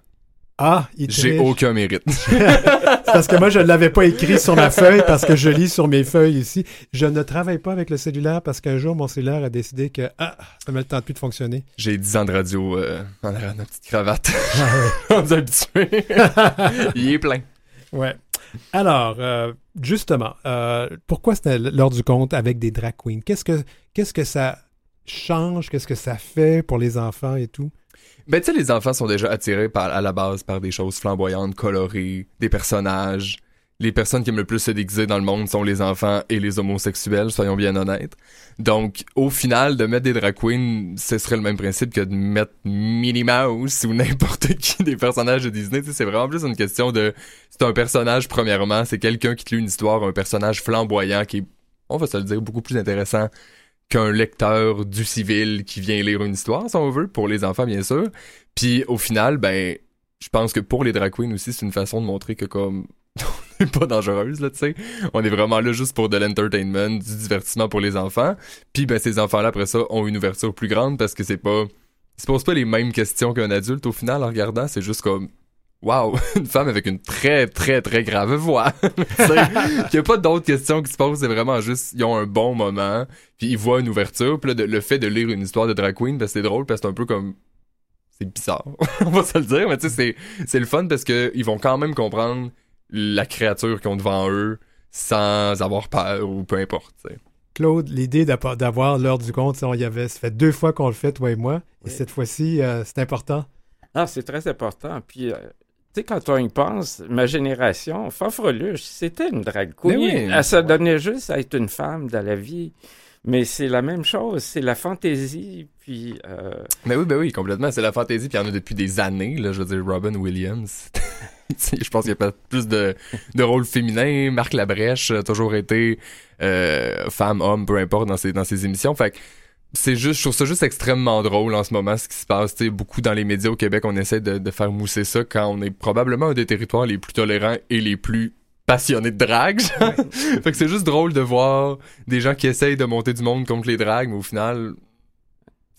Ah, il J'ai aucun mérite. C'est parce que moi, je ne l'avais pas écrit sur ma feuille parce que je lis sur mes feuilles ici. Je ne travaille pas avec le cellulaire parce qu'un jour, mon cellulaire a décidé que ah, ça me tente plus de fonctionner. J'ai 10 ans de radio euh, en arrière de petite cravate. Ah, On est habitués. Il est plein. Ouais. Alors, euh, justement, euh, pourquoi c'était l'heure du compte avec des drag queens? Qu'est-ce que, qu'est-ce que ça change? Qu'est-ce que ça fait pour les enfants et tout? Ben, tu sais, les enfants sont déjà attirés par, à la base par des choses flamboyantes, colorées, des personnages. Les personnes qui aiment le plus se déguiser dans le monde sont les enfants et les homosexuels, soyons bien honnêtes. Donc, au final, de mettre des drag queens, ce serait le même principe que de mettre Minnie Mouse ou n'importe qui des personnages de Disney. C'est vraiment plus une question de... C'est un personnage, premièrement, c'est quelqu'un qui te lit une histoire, un personnage flamboyant qui est, on va se le dire, beaucoup plus intéressant qu'un lecteur du civil qui vient lire une histoire, si on veut, pour les enfants, bien sûr. Puis au final, ben, je pense que pour les drag queens aussi, c'est une façon de montrer que comme c'est pas dangereuse, là, tu sais. On est vraiment là juste pour de l'entertainment, du divertissement pour les enfants. Puis, ben, ces enfants-là, après ça, ont une ouverture plus grande parce que c'est pas... Ils se posent pas les mêmes questions qu'un adulte, au final, en regardant. C'est juste comme... Wow, une femme avec une très, très, très grave voix. Il y a pas d'autres questions qui se posent, c'est vraiment juste, ils ont un bon moment, puis ils voient une ouverture, puis là, de- le fait de lire une histoire de drag queen, ben, c'est drôle, parce que c'est un peu comme c'est bizarre, on va se le dire, mais tu sais, c'est, c'est le fun parce que ils vont quand même comprendre la créature qu'ils ont devant eux sans avoir peur ou peu importe. Claude, l'idée d'avoir l'heure du compte, ça, on y avait, ça fait deux fois qu'on le fait, toi et moi, et Oui. cette fois-ci, euh, c'est important. Ah, c'est très important. Puis, euh, tu sais, quand on y pense, ma génération, Fanfreluche, c'était une drag queen. Oui. Elle se donnait juste à être une femme dans la vie. Mais c'est la même chose, c'est la fantaisie, puis... euh, Mais oui, ben oui, complètement. C'est la fantaisie, puis il y en a depuis des années, là, je veux dire, Robin Williams. Je pense qu'il y a pas plus de, de rôles féminins. Marc Labrèche a toujours été euh, femme, homme, peu importe, dans ses, dans ses émissions. Fait que c'est juste, je trouve ça juste extrêmement drôle en ce moment, ce qui se passe. Tu sais, beaucoup dans les médias au Québec, on essaie de, de faire mousser ça quand on est probablement un des territoires les plus tolérants et les plus passionnés de drague. genre. fait que c'est juste drôle de voir des gens qui essayent de monter du monde contre les dragues, mais au final,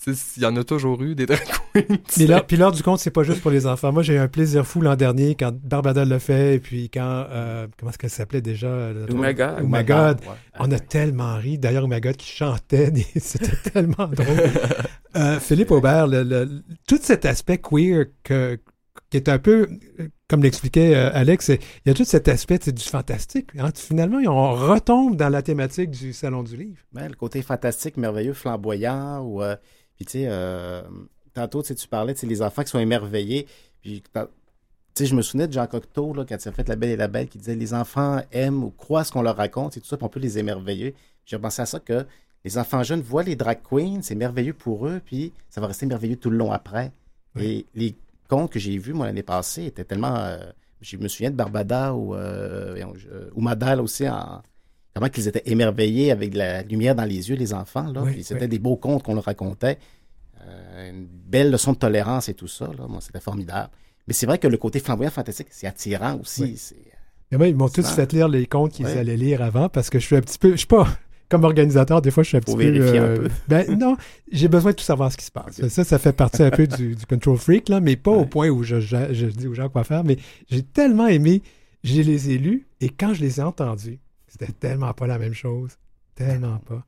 il y en a toujours eu des drag queens. sais. là, puis l'heure du compte, c'est pas juste pour les enfants. Moi, j'ai eu un plaisir fou l'an dernier quand Barbada l'a fait, et puis quand, euh, comment est-ce qu'elle s'appelait déjà? euh, Oh my God. Oh my God. Ouais. On a tellement ri. D'ailleurs, Oh my God qui chantait, des- c'était tellement drôle. Euh, Philippe Aubert, le- le- tout cet aspect queer que, qui est un peu, comme l'expliquait euh, Alex, il y a tout cet aspect c'est du fantastique. hein. Finalement, on retombe dans la thématique du Salon du Livre. Ben, le côté fantastique, merveilleux, flamboyant, ou euh, puis tu sais, euh, tantôt tu parlais, tu les enfants qui sont émerveillés, puis tu sais, je me souvenais de Jean Cocteau là, quand il a fait La Belle et la Belle, qui disait les enfants aiment ou croient ce qu'on leur raconte et tout ça, puis on peut les émerveiller. J'ai repensé à ça que les enfants jeunes voient les drag queens, c'est merveilleux pour eux, puis ça va rester merveilleux tout le long après. Et les contes que j'ai vus moi l'année passée étaient tellement, euh, je me souviens de Barbada ou euh, ou Madal aussi en comment qu'ils étaient émerveillés avec de la lumière dans les yeux, les enfants. Là. Oui, c'était oui. des beaux contes qu'on leur racontait. Euh, une belle leçon de tolérance et tout ça. Là. C'était formidable. Mais c'est vrai que le côté flamboyant fantastique, c'est attirant aussi. Oui. C'est- Et moi, ils m'ont tous fait lire les contes qu'ils allaient lire avant parce que je suis un petit peu. Je suis pas. Comme organisateur, des fois, je suis un petit Faut peu. vérifier un euh, peu. Ben non, j'ai besoin de tout savoir ce qui se passe. Ça, ça fait partie un peu du, du control freak, là, mais pas au point où je, je- je dis aux gens quoi faire. Mais j'ai tellement aimé, j'ai les ai lus et quand je les ai entendus, c'était tellement pas la même chose. Tellement pas.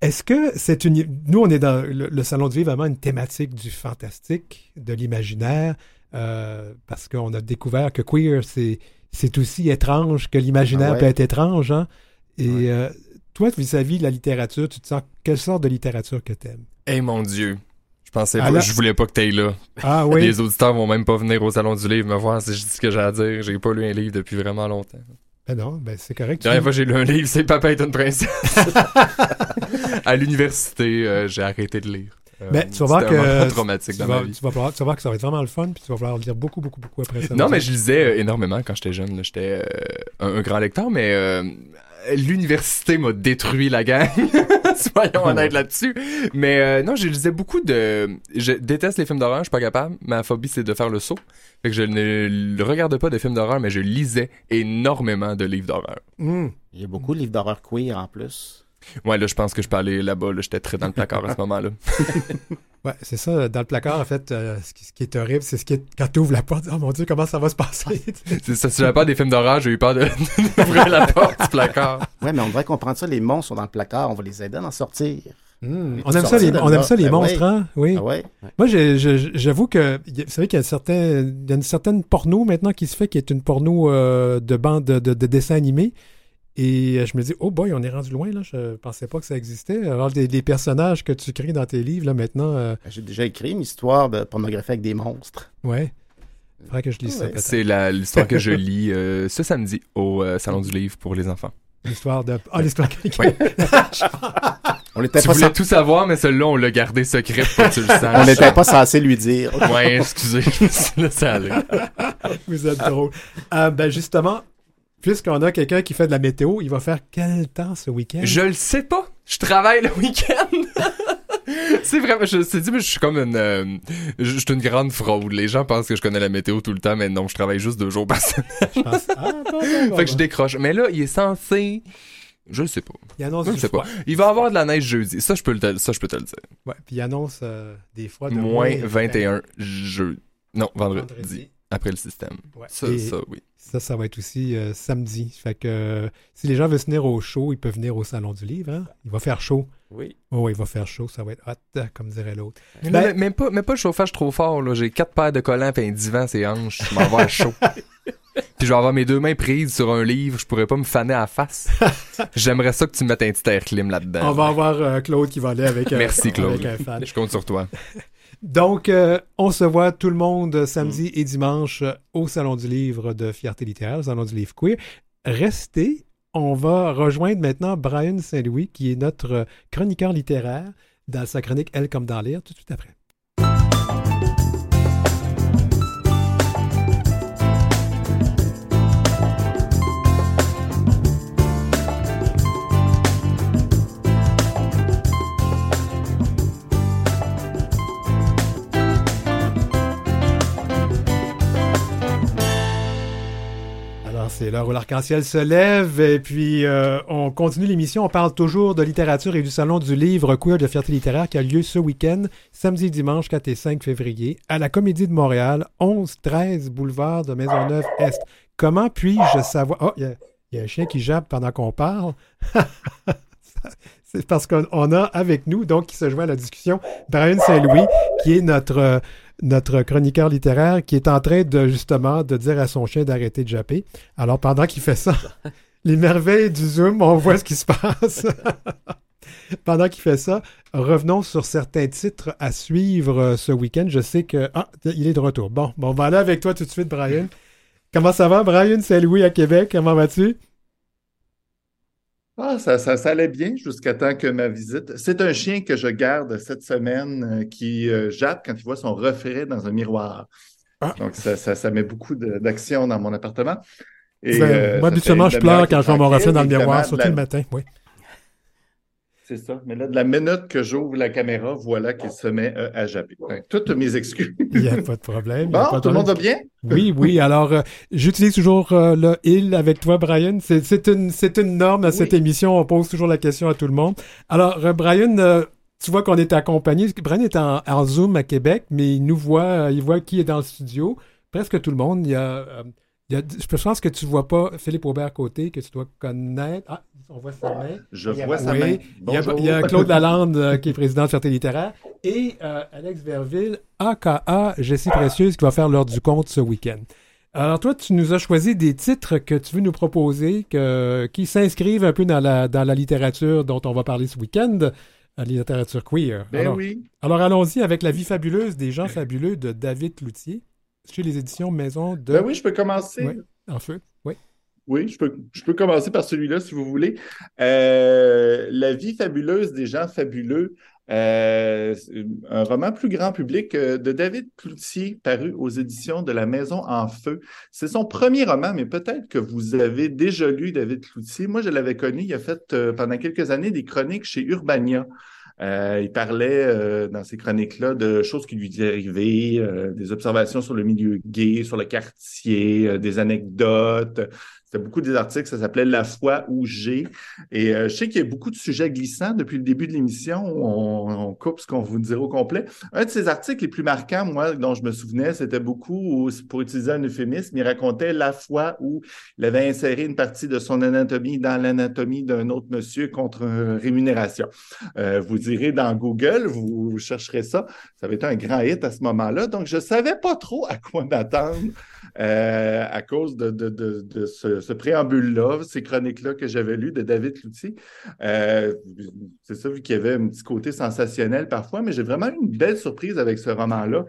Est-ce que c'est une. Nous, on est dans le, le Salon du Livre, vraiment une thématique du fantastique, de l'imaginaire, euh, parce qu'on a découvert que queer, c'est, aussi étrange, que l'imaginaire Ah ouais. peut être étrange. Hein? Et Ouais. euh, toi, vis-à-vis de la littérature, tu te sens quelle sorte de littérature que t'aimes? Eh mon Dieu. Je pensais Ah pas, je voulais pas que t'ailles là. Ah oui? Les auditeurs vont même pas venir au salon du livre me voir si je dis ce que j'ai à dire. J'ai pas lu un livre depuis vraiment longtemps. Ben non, ben c'est correct. La dernière fois j'ai lu un livre, c'est Papa est une princesse. à l'université, euh, j'ai arrêté de lire. Euh, Ben, tu vas voir que traumatique tu dans vas, ma vie. tu vas voir- tu vas voir que ça va être vraiment le fun, puis tu vas vouloir lire beaucoup, beaucoup, beaucoup après ça. Non, mais je lisais euh, énormément quand j'étais jeune. J'étais euh, un, un grand lecteur, mais l'université m'a détruit la gang. Soyons honnêtes là-dessus. Mais euh, non, je lisais beaucoup de... Je déteste les films d'horreur, je suis pas capable. Ma phobie, c'est de faire le saut. Fait que je ne regarde pas de films d'horreur, mais je lisais énormément de livres d'horreur. Hum. Il y a beaucoup de livres d'horreur queer en plus. Ouais, là, je pense que je peux aller là-bas. Là, J'étais très dans le placard à ce moment-là. Ouais, c'est ça. Dans le placard, en fait, euh, ce, qui, ce qui est horrible, c'est ce qui est, quand tu ouvres la porte, oh mon Dieu, comment ça va se passer? C'est ça, si j'avais pas des films d'horreur, j'ai eu peur de- d'ouvrir la porte du placard. Ouais, mais on devrait comprendre ça. Les monstres sont dans le placard. On va les aider à en sortir. Et On aime ça, les, on aime ça, les Ben monstres, ouais. hein? Oui. Ah ouais? Moi, j'avoue que, vous savez qu'il y a, certains, il y a une certaine porno maintenant qui se fait, qui est une porno euh, de bande de, de, de dessins animés. Et euh, je me dis, oh boy, on est rendu loin, là. Je pensais pas que ça existait. Alors, des, des personnages que tu crées dans tes livres, là, maintenant, euh, J'ai déjà écrit une histoire de pornographie avec des monstres. ouais. Faudrait que je lise ça. C'est la- l'histoire que je lis euh, ce samedi au euh, Salon du Livre pour les enfants. L'histoire de. Ah, l'histoire. Ouais. On n'était Tu pas, voulais tout savoir, mais celui-là, on l'a gardé secret pour que tu le saches. on n'était pas censé lui dire. Ouais, excusez, laissé aller. Vous êtes drôle. Euh, ben, justement, puisqu'on a quelqu'un qui fait de la météo, il va faire quel temps ce week-end? Je le sais pas. Je travaille le week-end. C'est vraiment, je te dis, mais je suis comme une, euh, je je suis une grande fraude. Les gens pensent que je connais la météo tout le temps, mais non, je travaille juste deux jours par semaine. Je pense. Ah, fait que je décroche. Mais là, il est censé, je sais pas. Il annonce Je sais pas. froid. Il va avoir de la neige jeudi. Ça, je peux le, ça, je peux te le dire. Ouais, puis il annonce euh, des fois de Moins 21 jeudi. Non, vendredi. vendredi. Après le système. Ouais. Ça, Et ça, oui. Ça, ça va être aussi euh, samedi. Fait que euh, si les gens veulent venir au show, ils peuvent venir au Salon du Livre. hein. Il va faire chaud. Oui. Oh, il va faire chaud. Ça va être hot, comme dirait l'autre. Mais, Ben- même pas, même pas le chauffage trop fort, là. J'ai quatre paires de collants puis un divan, c'est hanches. Je m'en vais à chaud. Puis je vais avoir mes deux mains prises sur un livre, je pourrais pas me faner à la face. J'aimerais ça que tu mettes un petit air clim là-dedans. On va avoir euh, Claude qui va aller avec, euh, Merci, Claude. avec un fan. Je compte sur toi. Donc, euh, on se voit tout le monde samedi et dimanche euh, au Salon du Livre de Fierté littéraire, le Salon du Livre queer. Restez, on va rejoindre maintenant Brian Saint-Louis, qui est notre chroniqueur littéraire dans sa chronique Elle comme dans l'air, tout de suite après. C'est l'heure où l'arc-en-ciel se lève et puis euh, on continue l'émission. On parle toujours de littérature et du Salon du livre queer de fierté littéraire qui a lieu ce week-end, samedi dimanche 4 et 5 février, à la Comédie de Montréal, 11-13 boulevard de Maisonneuve-Est. Comment puis-je savoir... Oh, il y a- il y, a un chien qui jappe pendant qu'on parle. C'est parce qu'on on a avec nous, donc, qui se joint à la discussion, Brian Saint-Louis, qui est notre, notre chroniqueur littéraire, qui est en train de, justement, de dire à son chien d'arrêter de japper. Alors, pendant qu'il fait ça, les merveilles du Zoom, on voit ce qui se passe. pendant qu'il fait ça, revenons sur certains titres à suivre euh, ce week-end. Je sais que... Ah, il est de retour. Bon, bon on va aller avec toi tout de suite, Brian. Comment ça va, Brian? Saint-Louis à Québec? Comment vas-tu? Ah, ça, ça, ça allait bien jusqu'à temps que ma visite. C'est un chien que je garde cette semaine euh, qui euh, jappe quand il voit son reflet dans un miroir. Ah. Donc, ça, ça, ça met beaucoup d'action dans mon appartement. Et, Ben, euh, moi, habituellement, je pleure quand je vois mon reflet dans le miroir, surtout le matin. Oui. C'est ça. Mais là, de la minute que j'ouvre la caméra, voilà qu'il se met euh, à japper. Toutes mes excuses. Il n'y a pas de problème. Bon, tout le monde va bien? Oui, oui. Alors, euh, j'utilise toujours euh, le il avec toi, Brian. C'est une, une norme à cette émission. On pose toujours la question à tout le monde. Alors, Brian, tu vois qu'on est accompagné. Brian est en, en Zoom à Québec, mais il nous voit, il voit qui est dans le studio. Presque tout le monde. Il y a, il y a- je pense que tu ne vois pas Philippe Aubert côté, que tu dois connaître. Ah, on voit sa main. Je Il y a- vois sa oui, main. Il y, a, Bonjour. il y a Claude Lalande euh, qui est président de Fierté littéraire et euh, Alex Verville, aka Jessie Précieuse, qui va faire l'heure du compte ce week-end. Alors toi, tu nous as choisi des titres que tu veux nous proposer que, qui s'inscrivent un peu dans la, dans la littérature dont on va parler ce week-end, la littérature queer. Ben alors, oui. alors allons-y avec La vie fabuleuse des gens fabuleux de David Cloutier, chez les éditions Maison de... Ben oui, je peux commencer. Ouais. En feu, oui. Oui, je peux, je peux commencer par celui-là si vous voulez. Euh, La vie fabuleuse des gens fabuleux, euh, un roman plus grand public euh, de David Cloutier paru aux éditions de La Maison en Feu. C'est son premier roman, mais peut-être que vous avez déjà lu David Cloutier. Moi, je l'avais connu, il a fait pendant quelques années des chroniques chez Urbania. Euh, il parlait euh, dans ces chroniques-là de choses qui lui étaient euh, des observations sur le milieu gay, sur le quartier, euh, des anecdotes. C'était beaucoup des articles, ça s'appelait La foi ou G. Et euh, je sais qu'il y a beaucoup de sujets glissants depuis le début de l'émission. On, on coupe ce qu'on vous dira au complet. Un de ces articles les plus marquants, moi, dont je me souvenais, c'était beaucoup, pour utiliser un euphémisme, il racontait la fois où il avait inséré une partie de son anatomie dans l'anatomie d'un autre monsieur contre rémunération. Euh, vous direz dans Google, vous, chercherez ça. Ça avait été un grand hit à ce moment-là. Donc, je savais pas trop à quoi m'attendre euh, à cause de, de, de, de ce, ce préambule-là, ces chroniques-là que j'avais lues de David Cloutier. Euh, c'est ça, vu qu'il y avait un petit côté sensationnel parfois, mais j'ai vraiment eu une belle surprise avec ce roman-là.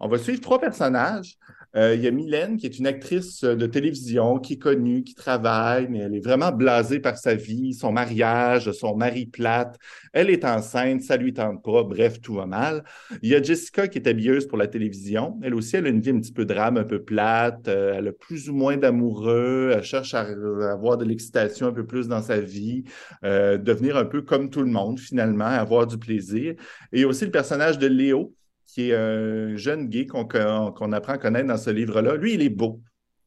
On va suivre trois personnages. Euh, il y a Mylène, qui est une actrice de télévision, qui est connue, qui travaille, mais elle est vraiment blasée par sa vie, son mariage, son mari plate. Elle est enceinte, ça lui tente pas, bref, tout va mal. Il y a Jessica, qui est habilleuse pour la télévision. Elle aussi, elle a une vie un petit peu drame, un peu plate. Euh, elle a plus ou moins d'amoureux. Elle cherche à, avoir de l'excitation un peu plus dans sa vie, euh, devenir un peu comme tout le monde, finalement, avoir du plaisir. Et aussi le personnage de Léo, qui est un jeune gay qu'on apprend à connaître dans ce livre-là. Lui, il est beau.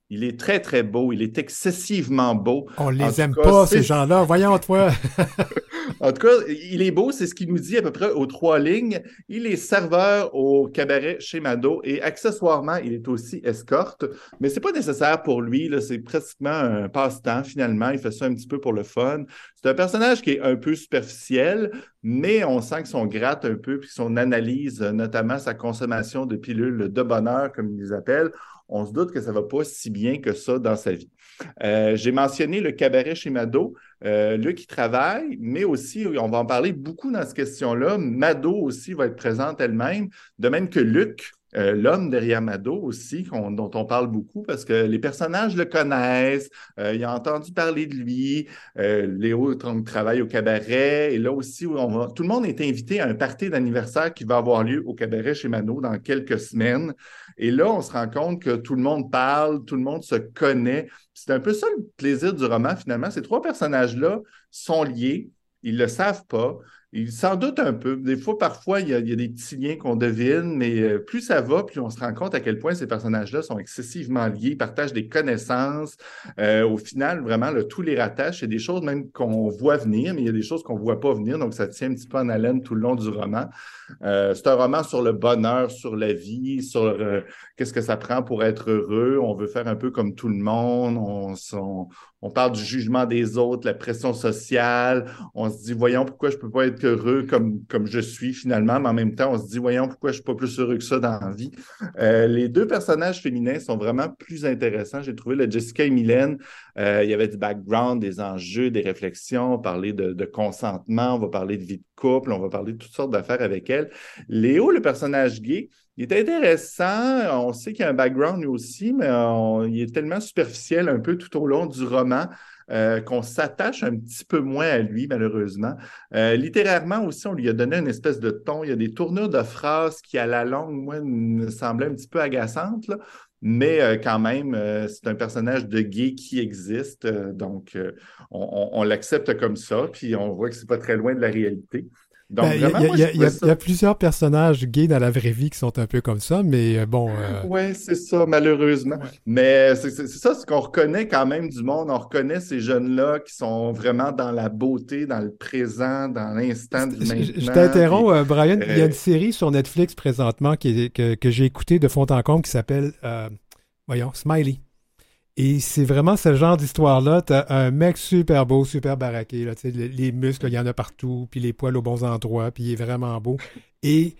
Il est très, très beau. Il est excessivement beau. On les aime pas, ces gens-là. Voyons, toi. en tout cas, il est beau. C'est ce qu'il nous dit à peu près aux trois lignes. Il est serveur au cabaret chez Mado et accessoirement, il est aussi escorte. Mais c'est pas nécessaire pour lui. C'est pratiquement un passe-temps, finalement. Il fait ça un petit peu pour le fun. C'est un personnage qui est un peu superficiel, mais on sent que son gratte un peu, puis son analyse, notamment sa consommation de pilules de bonheur, comme ils les appellent, on se doute que ça ne va pas si bien que ça dans sa vie. Euh, j'ai mentionné le cabaret chez Mado, euh, Luc qui travaille, mais aussi, on va en parler beaucoup dans cette question-là. Mado aussi va être présente elle-même, de même que Luc, euh, l'homme derrière Mado aussi, dont on parle beaucoup parce que les personnages le connaissent, euh, il a entendu parler de lui. Euh, Léo travaille au cabaret et là aussi, tout le monde est invité à un party d'anniversaire qui va avoir lieu au cabaret chez Mado dans quelques semaines. Et là, on se rend compte que tout le monde parle, tout le monde se connaît. C'est un peu ça le plaisir du roman finalement. Ces trois personnages-là sont liés, ils le savent pas. Il s'en doute un peu. Des fois, parfois, il y a, des petits liens qu'on devine, mais euh, plus ça va, plus on se rend compte à quel point ces personnages-là sont excessivement liés, partagent des connaissances. Euh, au final, vraiment, le, tout les rattache. Il y a des choses même qu'on voit venir, mais il y a des choses qu'on ne voit pas venir, donc ça tient un petit peu en haleine tout le long du roman. Euh, c'est un roman sur le bonheur, sur la vie, sur qu'est-ce que ça prend pour être heureux. On veut faire un peu comme tout le monde. On, on parle du jugement des autres, la pression sociale. On se dit, voyons pourquoi je peux pas être heureux comme, comme je suis finalement, mais en même temps, on se dit, voyons pourquoi je suis pas plus heureux que ça dans la vie? Euh, les deux personnages féminins sont vraiment plus intéressants. J'ai trouvé le Jessica et Mylène. Euh, il y avait du background, des enjeux, des réflexions. On parlait de, de consentement, on va parler de vie de couple, on va parler de toutes sortes d'affaires avec elle. Léo, le personnage gay, il est intéressant. On sait qu'il y a un background lui aussi, mais il est tellement superficiel un peu tout au long du roman euh, qu'on s'attache un petit peu moins à lui, malheureusement. Euh, littérairement aussi, on lui a donné une espèce de ton. Il y a des tournures de phrases qui, à la longue, moi, me semblaient un petit peu agaçantes. Mais euh, quand même, c'est un personnage de gay qui existe, donc on, on l'accepte comme ça, puis on voit que c'est pas très loin de la réalité. Ben, il y, a plusieurs personnages gays dans la vraie vie qui sont un peu comme ça, mais euh, bon. Euh, oui, c'est ça, malheureusement. Mais c'est ça, ce qu'on reconnaît quand même du monde. On reconnaît ces jeunes-là qui sont vraiment dans la beauté, dans le présent, dans l'instant du maintenant. Je, t'interromps, euh, Brian. Il y a une série sur Netflix présentement qui que, que j'ai écoutée de fond en comble qui s'appelle, voyons, Smiley. Et c'est vraiment ce genre d'histoire-là. T'as un mec super beau, super baraqué, là, les muscles, il y en a partout, puis les poils aux bons endroits, puis il est vraiment beau. Et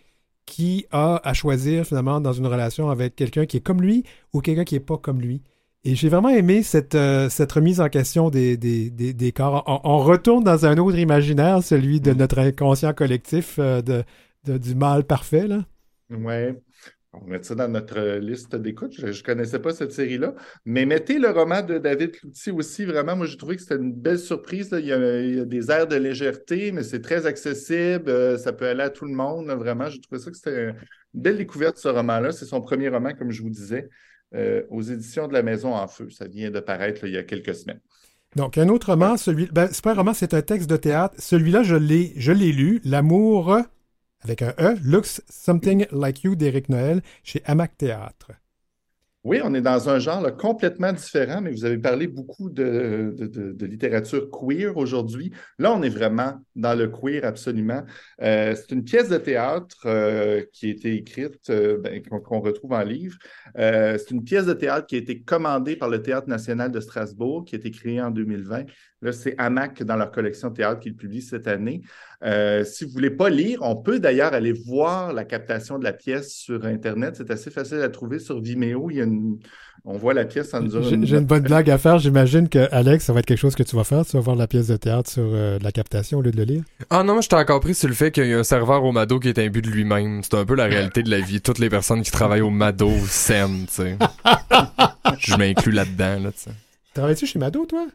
qui a à choisir finalement dans une relation avec quelqu'un qui est comme lui ou quelqu'un qui n'est pas comme lui. Et j'ai vraiment aimé cette, euh, cette remise en question des, des, des, corps. On, retourne dans un autre imaginaire, celui de mm. notre inconscient collectif euh, de, du mal parfait. Là. Ouais. On met ça dans notre euh, liste d'écoute. Je ne connaissais pas cette série-là. Mais mettez le roman de David Cloutier aussi. Vraiment, moi, j'ai trouvé que c'était une belle surprise. Il, y a, des airs de légèreté, mais c'est très accessible. Euh, ça peut aller à tout le monde. Vraiment, j'ai trouvé ça que c'était une belle découverte, ce roman-là. C'est son premier roman, comme je vous disais, euh, aux éditions de la Maison en Feu. Ça vient de paraître il y a quelques semaines. Donc, un autre roman, celui. Ben, c'est pas un roman, c'est un texte de théâtre. Celui-là, je l'ai, je l'ai lu. L'amour avec un E, Looks Something Like You d'Éric Noël chez Hamac Théâtre. Oui, on est dans un genre complètement différent, mais vous avez parlé beaucoup de, littérature queer aujourd'hui. Là, on est vraiment dans le queer absolument. Euh, c'est une pièce de théâtre euh, qui a été écrite, euh, ben, qu'on retrouve en livre. c'est une pièce de théâtre qui a été commandée par le Théâtre national de Strasbourg, qui a été créée en 2020. Là, c'est AMAC dans leur collection de théâtre qu'ils publient cette année. Euh, si vous ne voulez pas lire, on peut d'ailleurs aller voir la captation de la pièce sur Internet. C'est assez facile à trouver sur Vimeo. Il y a une, on voit la pièce, ça nous dure J'ai une- j'ai une bonne blague à faire. J'imagine que Alex, ça va être quelque chose que tu vas faire. Tu vas voir la pièce de théâtre sur euh, la captation au lieu de le lire. Ah non, moi j'étais encore pris sur le fait qu'il y a un serveur au Mado qui est imbu de lui-même. C'est un peu la réalité de la vie. Toutes les personnes qui travaillent au Mado s'aiment, tu sais. Je m'inclus là-dedans, là, tu sais. Travailles-tu chez Mado, toi?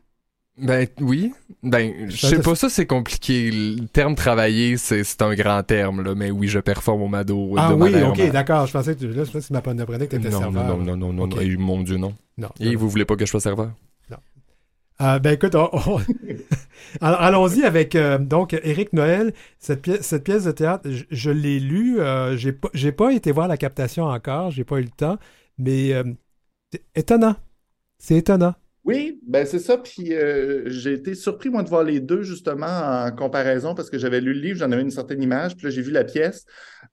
Ben oui. Ben, je sais pas, ça c'est compliqué. Le terme travailler, c'est un grand terme, là. Mais oui, je performe au Mado. Ah de oui, ok, d'accord. Je pensais que tu, là, je pensais que tu m'apprenais que tu étais non, serveur. non, non, non, non, non, Ok. non. Eh, mon Dieu, non. Non. Et vous voulez pas que je sois serveur? Ah, ben écoute, on- allons-y avec euh, donc Éric Noël. Cette pièce, cette pièce de théâtre, je, je l'ai lue. euh, j'ai pas, été voir la captation encore. J'ai pas eu le temps, mais euh, c'est étonnant. C'est étonnant. Oui, ben c'est ça. Puis euh, j'ai été surpris, moi, de voir les deux, justement, en comparaison, parce que j'avais lu le livre, j'en avais une certaine image, puis j'ai vu la pièce.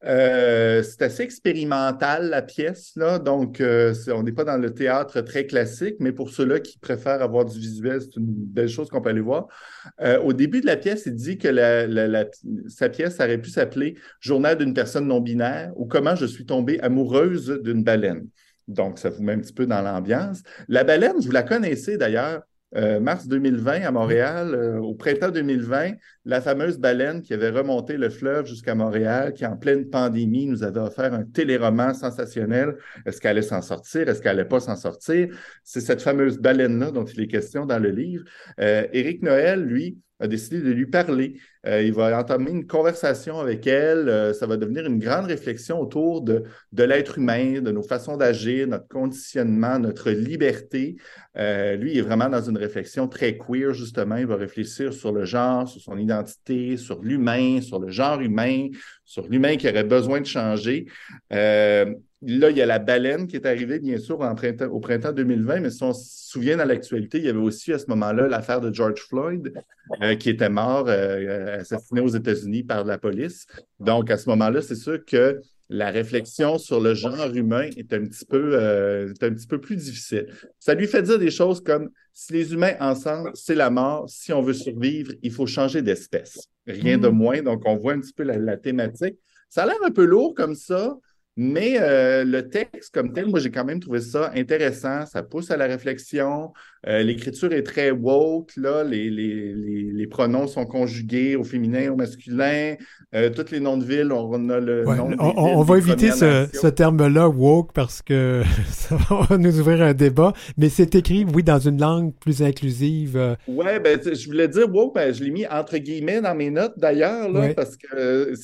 Euh, c'est assez expérimental, la pièce, là. Donc, euh, on n'est pas dans le théâtre très classique, mais pour ceux-là qui préfèrent avoir du visuel, c'est une belle chose qu'on peut aller voir. Au début de la pièce, il dit que sa pièce aurait pu s'appeler Journal d'une personne non-binaire ou Comment je suis tombée amoureuse d'une baleine. Donc, ça vous met un petit peu dans l'ambiance. La baleine, vous la connaissez d'ailleurs, euh, mars 2020 à Montréal, euh, au printemps 2020, la fameuse baleine qui avait remonté le fleuve jusqu'à Montréal, qui en pleine pandémie nous avait offert un téléroman sensationnel. Est-ce qu'elle allait s'en sortir? Est-ce qu'elle allait pas s'en sortir? C'est cette fameuse baleine-là dont il est question dans le livre. Euh, Éric Noël, lui, a décidé de lui parler. Euh, il va entamer une conversation avec elle. Euh, ça va devenir une grande réflexion autour de, de l'être humain, de nos façons d'agir, notre conditionnement, notre liberté. Euh, lui, il est vraiment dans une réflexion très queer, justement. Il va réfléchir sur le genre, sur son identité, sur l'humain, sur le genre humain, sur l'humain qui aurait besoin de changer. Là, il y a la baleine qui est arrivée, bien sûr, en printemps- au printemps 2020, mais si on se souvient dans l'actualité, il y avait aussi à ce moment-là l'affaire de George Floyd, euh, qui était mort, euh, assassiné aux États-Unis par la police. Donc, à ce moment-là, c'est sûr que la réflexion sur le genre humain est un petit peu, euh, est un petit peu plus difficile. Ça lui fait dire des choses comme si les humains ensemble, c'est la mort. Si on veut survivre, il faut changer d'espèce. Rien de moins. Donc, on voit un petit peu la, la thématique. Ça a l'air un peu lourd comme ça, mais euh, le texte comme tel, moi, j'ai quand même trouvé ça intéressant. Ça pousse à la réflexion. Euh, L'écriture est très woke. Là. Les, les, les, les pronoms sont conjugués au féminin, au masculin. Euh, tous les noms de villes, on a le Ouais, nom on, on- villes on va éviter ce, ce terme-là, woke, parce que ça va nous ouvrir un débat. Mais c'est écrit, oui, dans une langue plus inclusive. euh, Ouais, ben, je voulais dire, wow, ben, je l'ai mis entre guillemets dans mes notes d'ailleurs, là, Ouais. parce que euh,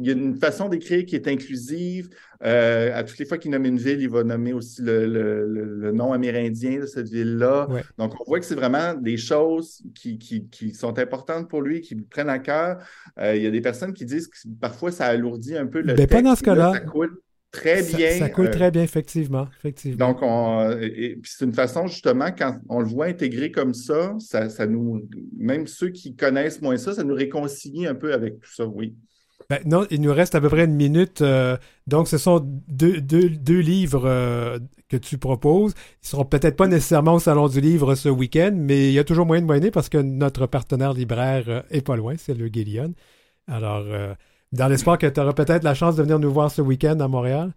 y a une façon d'écrire qui est inclusive. Euh, à toutes les fois qu'il nomme une ville, il va nommer aussi le, le- le- le nom amérindien de cette ville-là. Ouais. Donc, on voit que c'est vraiment des choses qui, qui, qui sont importantes pour lui, qui lui prennent à cœur. Euh, il y a des personnes qui disent que parfois ça alourdit un peu le Ben, texte. pas dans ce Là, cas-là. Ça coule très bien. ça coule Euh, très bien, effectivement. effectivement. donc, c'est une façon, justement, quand on le voit intégré comme ça, ça, ça nous, même ceux qui connaissent moins ça, ça nous réconcilie un peu avec tout ça, oui. Ben, non, il nous reste à peu près une minute. euh, donc, ce sont deux, deux- livres euh, que tu proposes. Ils seront peut-être pas nécessairement au Salon du Livre ce week-end, mais il y a toujours moyen de moyenner parce que notre partenaire libraire euh, est pas loin, c'est le Guélion. Alors, dans l'espoir que tu auras peut-être la chance de venir nous voir ce week-end à Montréal.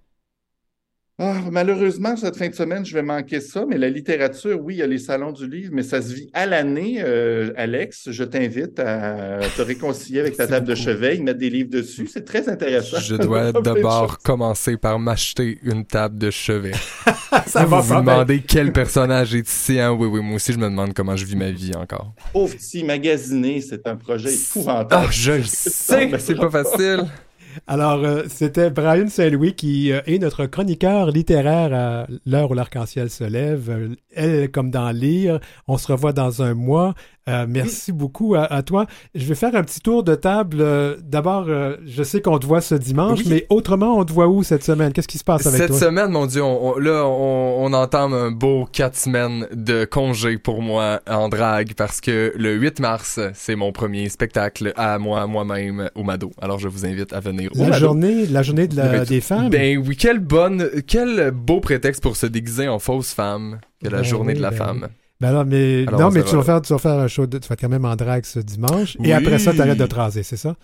Ah, malheureusement, cette fin de semaine, je vais manquer ça, mais la littérature, oui, il y a les salons du livre, mais ça se vit à l'année. Euh, Alex, je t'invite à te réconcilier avec ta table de chevet, mettre des livres dessus. C'est très intéressant. Je dois d'abord commencer par m'acheter une table de chevet. Ça vous va vous demandez quel personnage est ici, hein? Oui, oui, moi aussi, je me demande comment je vis ma vie encore. Pauvre petit magasiner, c'est un projet épouvantable. Ah, je le sais, c'est pas facile. Alors, euh, c'était Brian Saint-Louis qui euh, est notre chroniqueur littéraire à l'heure où l'arc-en-ciel se lève. Euh, Elle, comme dans Lire, on se revoit dans un mois. Euh, merci beaucoup à, à toi. Je vais faire un petit tour de table. Euh, D'abord, euh, je sais qu'on te voit ce dimanche, Oui. mais autrement, on te voit où cette semaine? Qu'est-ce qui se passe avec Cette toi? semaine, mon Dieu, on, on- là, on, on entame un beau quatre semaines de congé pour moi en drague parce que le 8 mars, c'est mon premier spectacle à moi, moi-même, au Mado. Alors, je vous invite à venir au La Mado. journée, la journée de la- Ben, des femmes? Ben oui, quelle bonne, quel beau prétexte pour se déguiser en fausse femme que la Ben journée oui, de la ben femme. Ben alors, mais, Alors, non, on mais tu vas, va- faire, tu vas faire un show, de- tu vas être quand même en drague ce dimanche. Oui. Et après ça, tu arrêtes de te raser, c'est ça?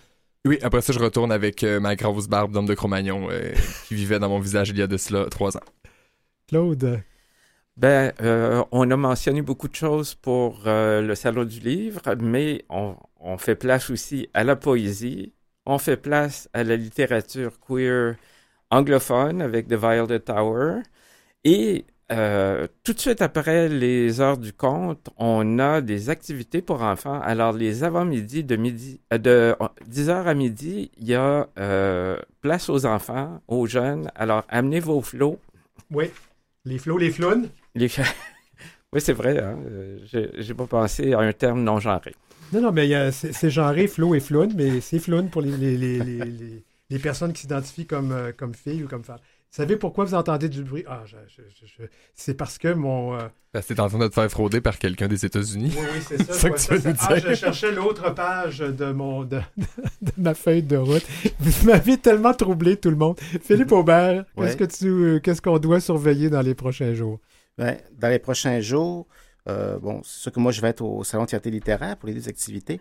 Oui, après ça, je retourne avec euh, ma grosse barbe d'homme de Cro-Magnon euh, qui vivait dans mon visage il y a de cela trois ans. Claude? Ben, euh, on a mentionné beaucoup de choses pour euh, le Salon du Livre, mais on, on, fait place aussi à la poésie, on fait place à la littérature queer anglophone avec The Violet Tower, et euh, tout de suite après les heures du conte, on a des activités pour enfants. Alors, les avant-midi de midi, euh, de 10h à midi, il y a euh, place aux enfants, aux jeunes. Alors, amenez vos flots. Oui, les flots, les flounes. Les... oui, c'est vrai. Hein? J'ai pas pensé à un terme non genré. Non, non, mais c'est genré, flot et floune, mais c'est floune pour les, les, les, les, personnes qui s'identifient comme, comme filles ou comme femmes. Vous savez pourquoi vous entendez du bruit? Ah, c'est parce que mon. Euh... Ben, c'est en train de te faire frauder par quelqu'un des États-Unis. Oui, oui, c'est ça. ça, ça ah, je cherchais l'autre page de, mon, de, ma feuille de route. Vous m'avez tellement troublé, tout le monde. Philippe Aubert, qu'est-ce que tu, qu'est-ce qu'on doit surveiller dans les prochains jours? Ben, dans les prochains jours, euh, bon, c'est sûr que moi, je vais être au Salon de fierté littéraire pour les deux activités.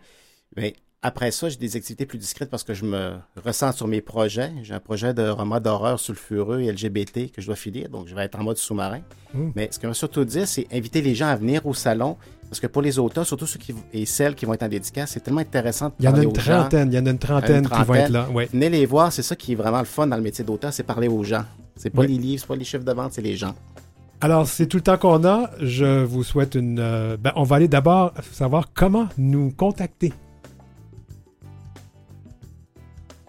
Mais après ça, j'ai des activités plus discrètes parce que je me ressens sur mes projets. J'ai un projet de roman d'horreur sulfureux et LGBT que je dois finir, donc je vais être en mode sous-marin. Mmh. Mais ce que je veux surtout dire, c'est inviter les gens à venir au salon parce que pour les auteurs, surtout ceux qui, et celles qui vont être en dédicace, c'est tellement intéressant de Il y en a une trentaine, il y en a une trentaine, qui vont être là. Venez les voir, c'est ça qui est vraiment le fun dans le métier d'auteur, c'est parler aux gens. C'est pas les livres, c'est pas les chiffres de vente, c'est les gens. Alors, c'est tout le temps qu'on a. Je vous souhaite une. Euh, ben, on va aller d'abord savoir comment nous contacter.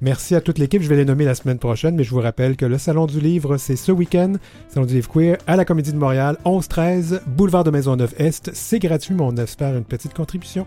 Merci à toute l'équipe. Je vais les nommer la semaine prochaine, mais je vous rappelle que le Salon du Livre, c'est ce week-end. Salon du Livre Queer à la Comédie de Montréal, 11-13, boulevard de Maisonneuve-Est. C'est gratuit, mais on espère une petite contribution.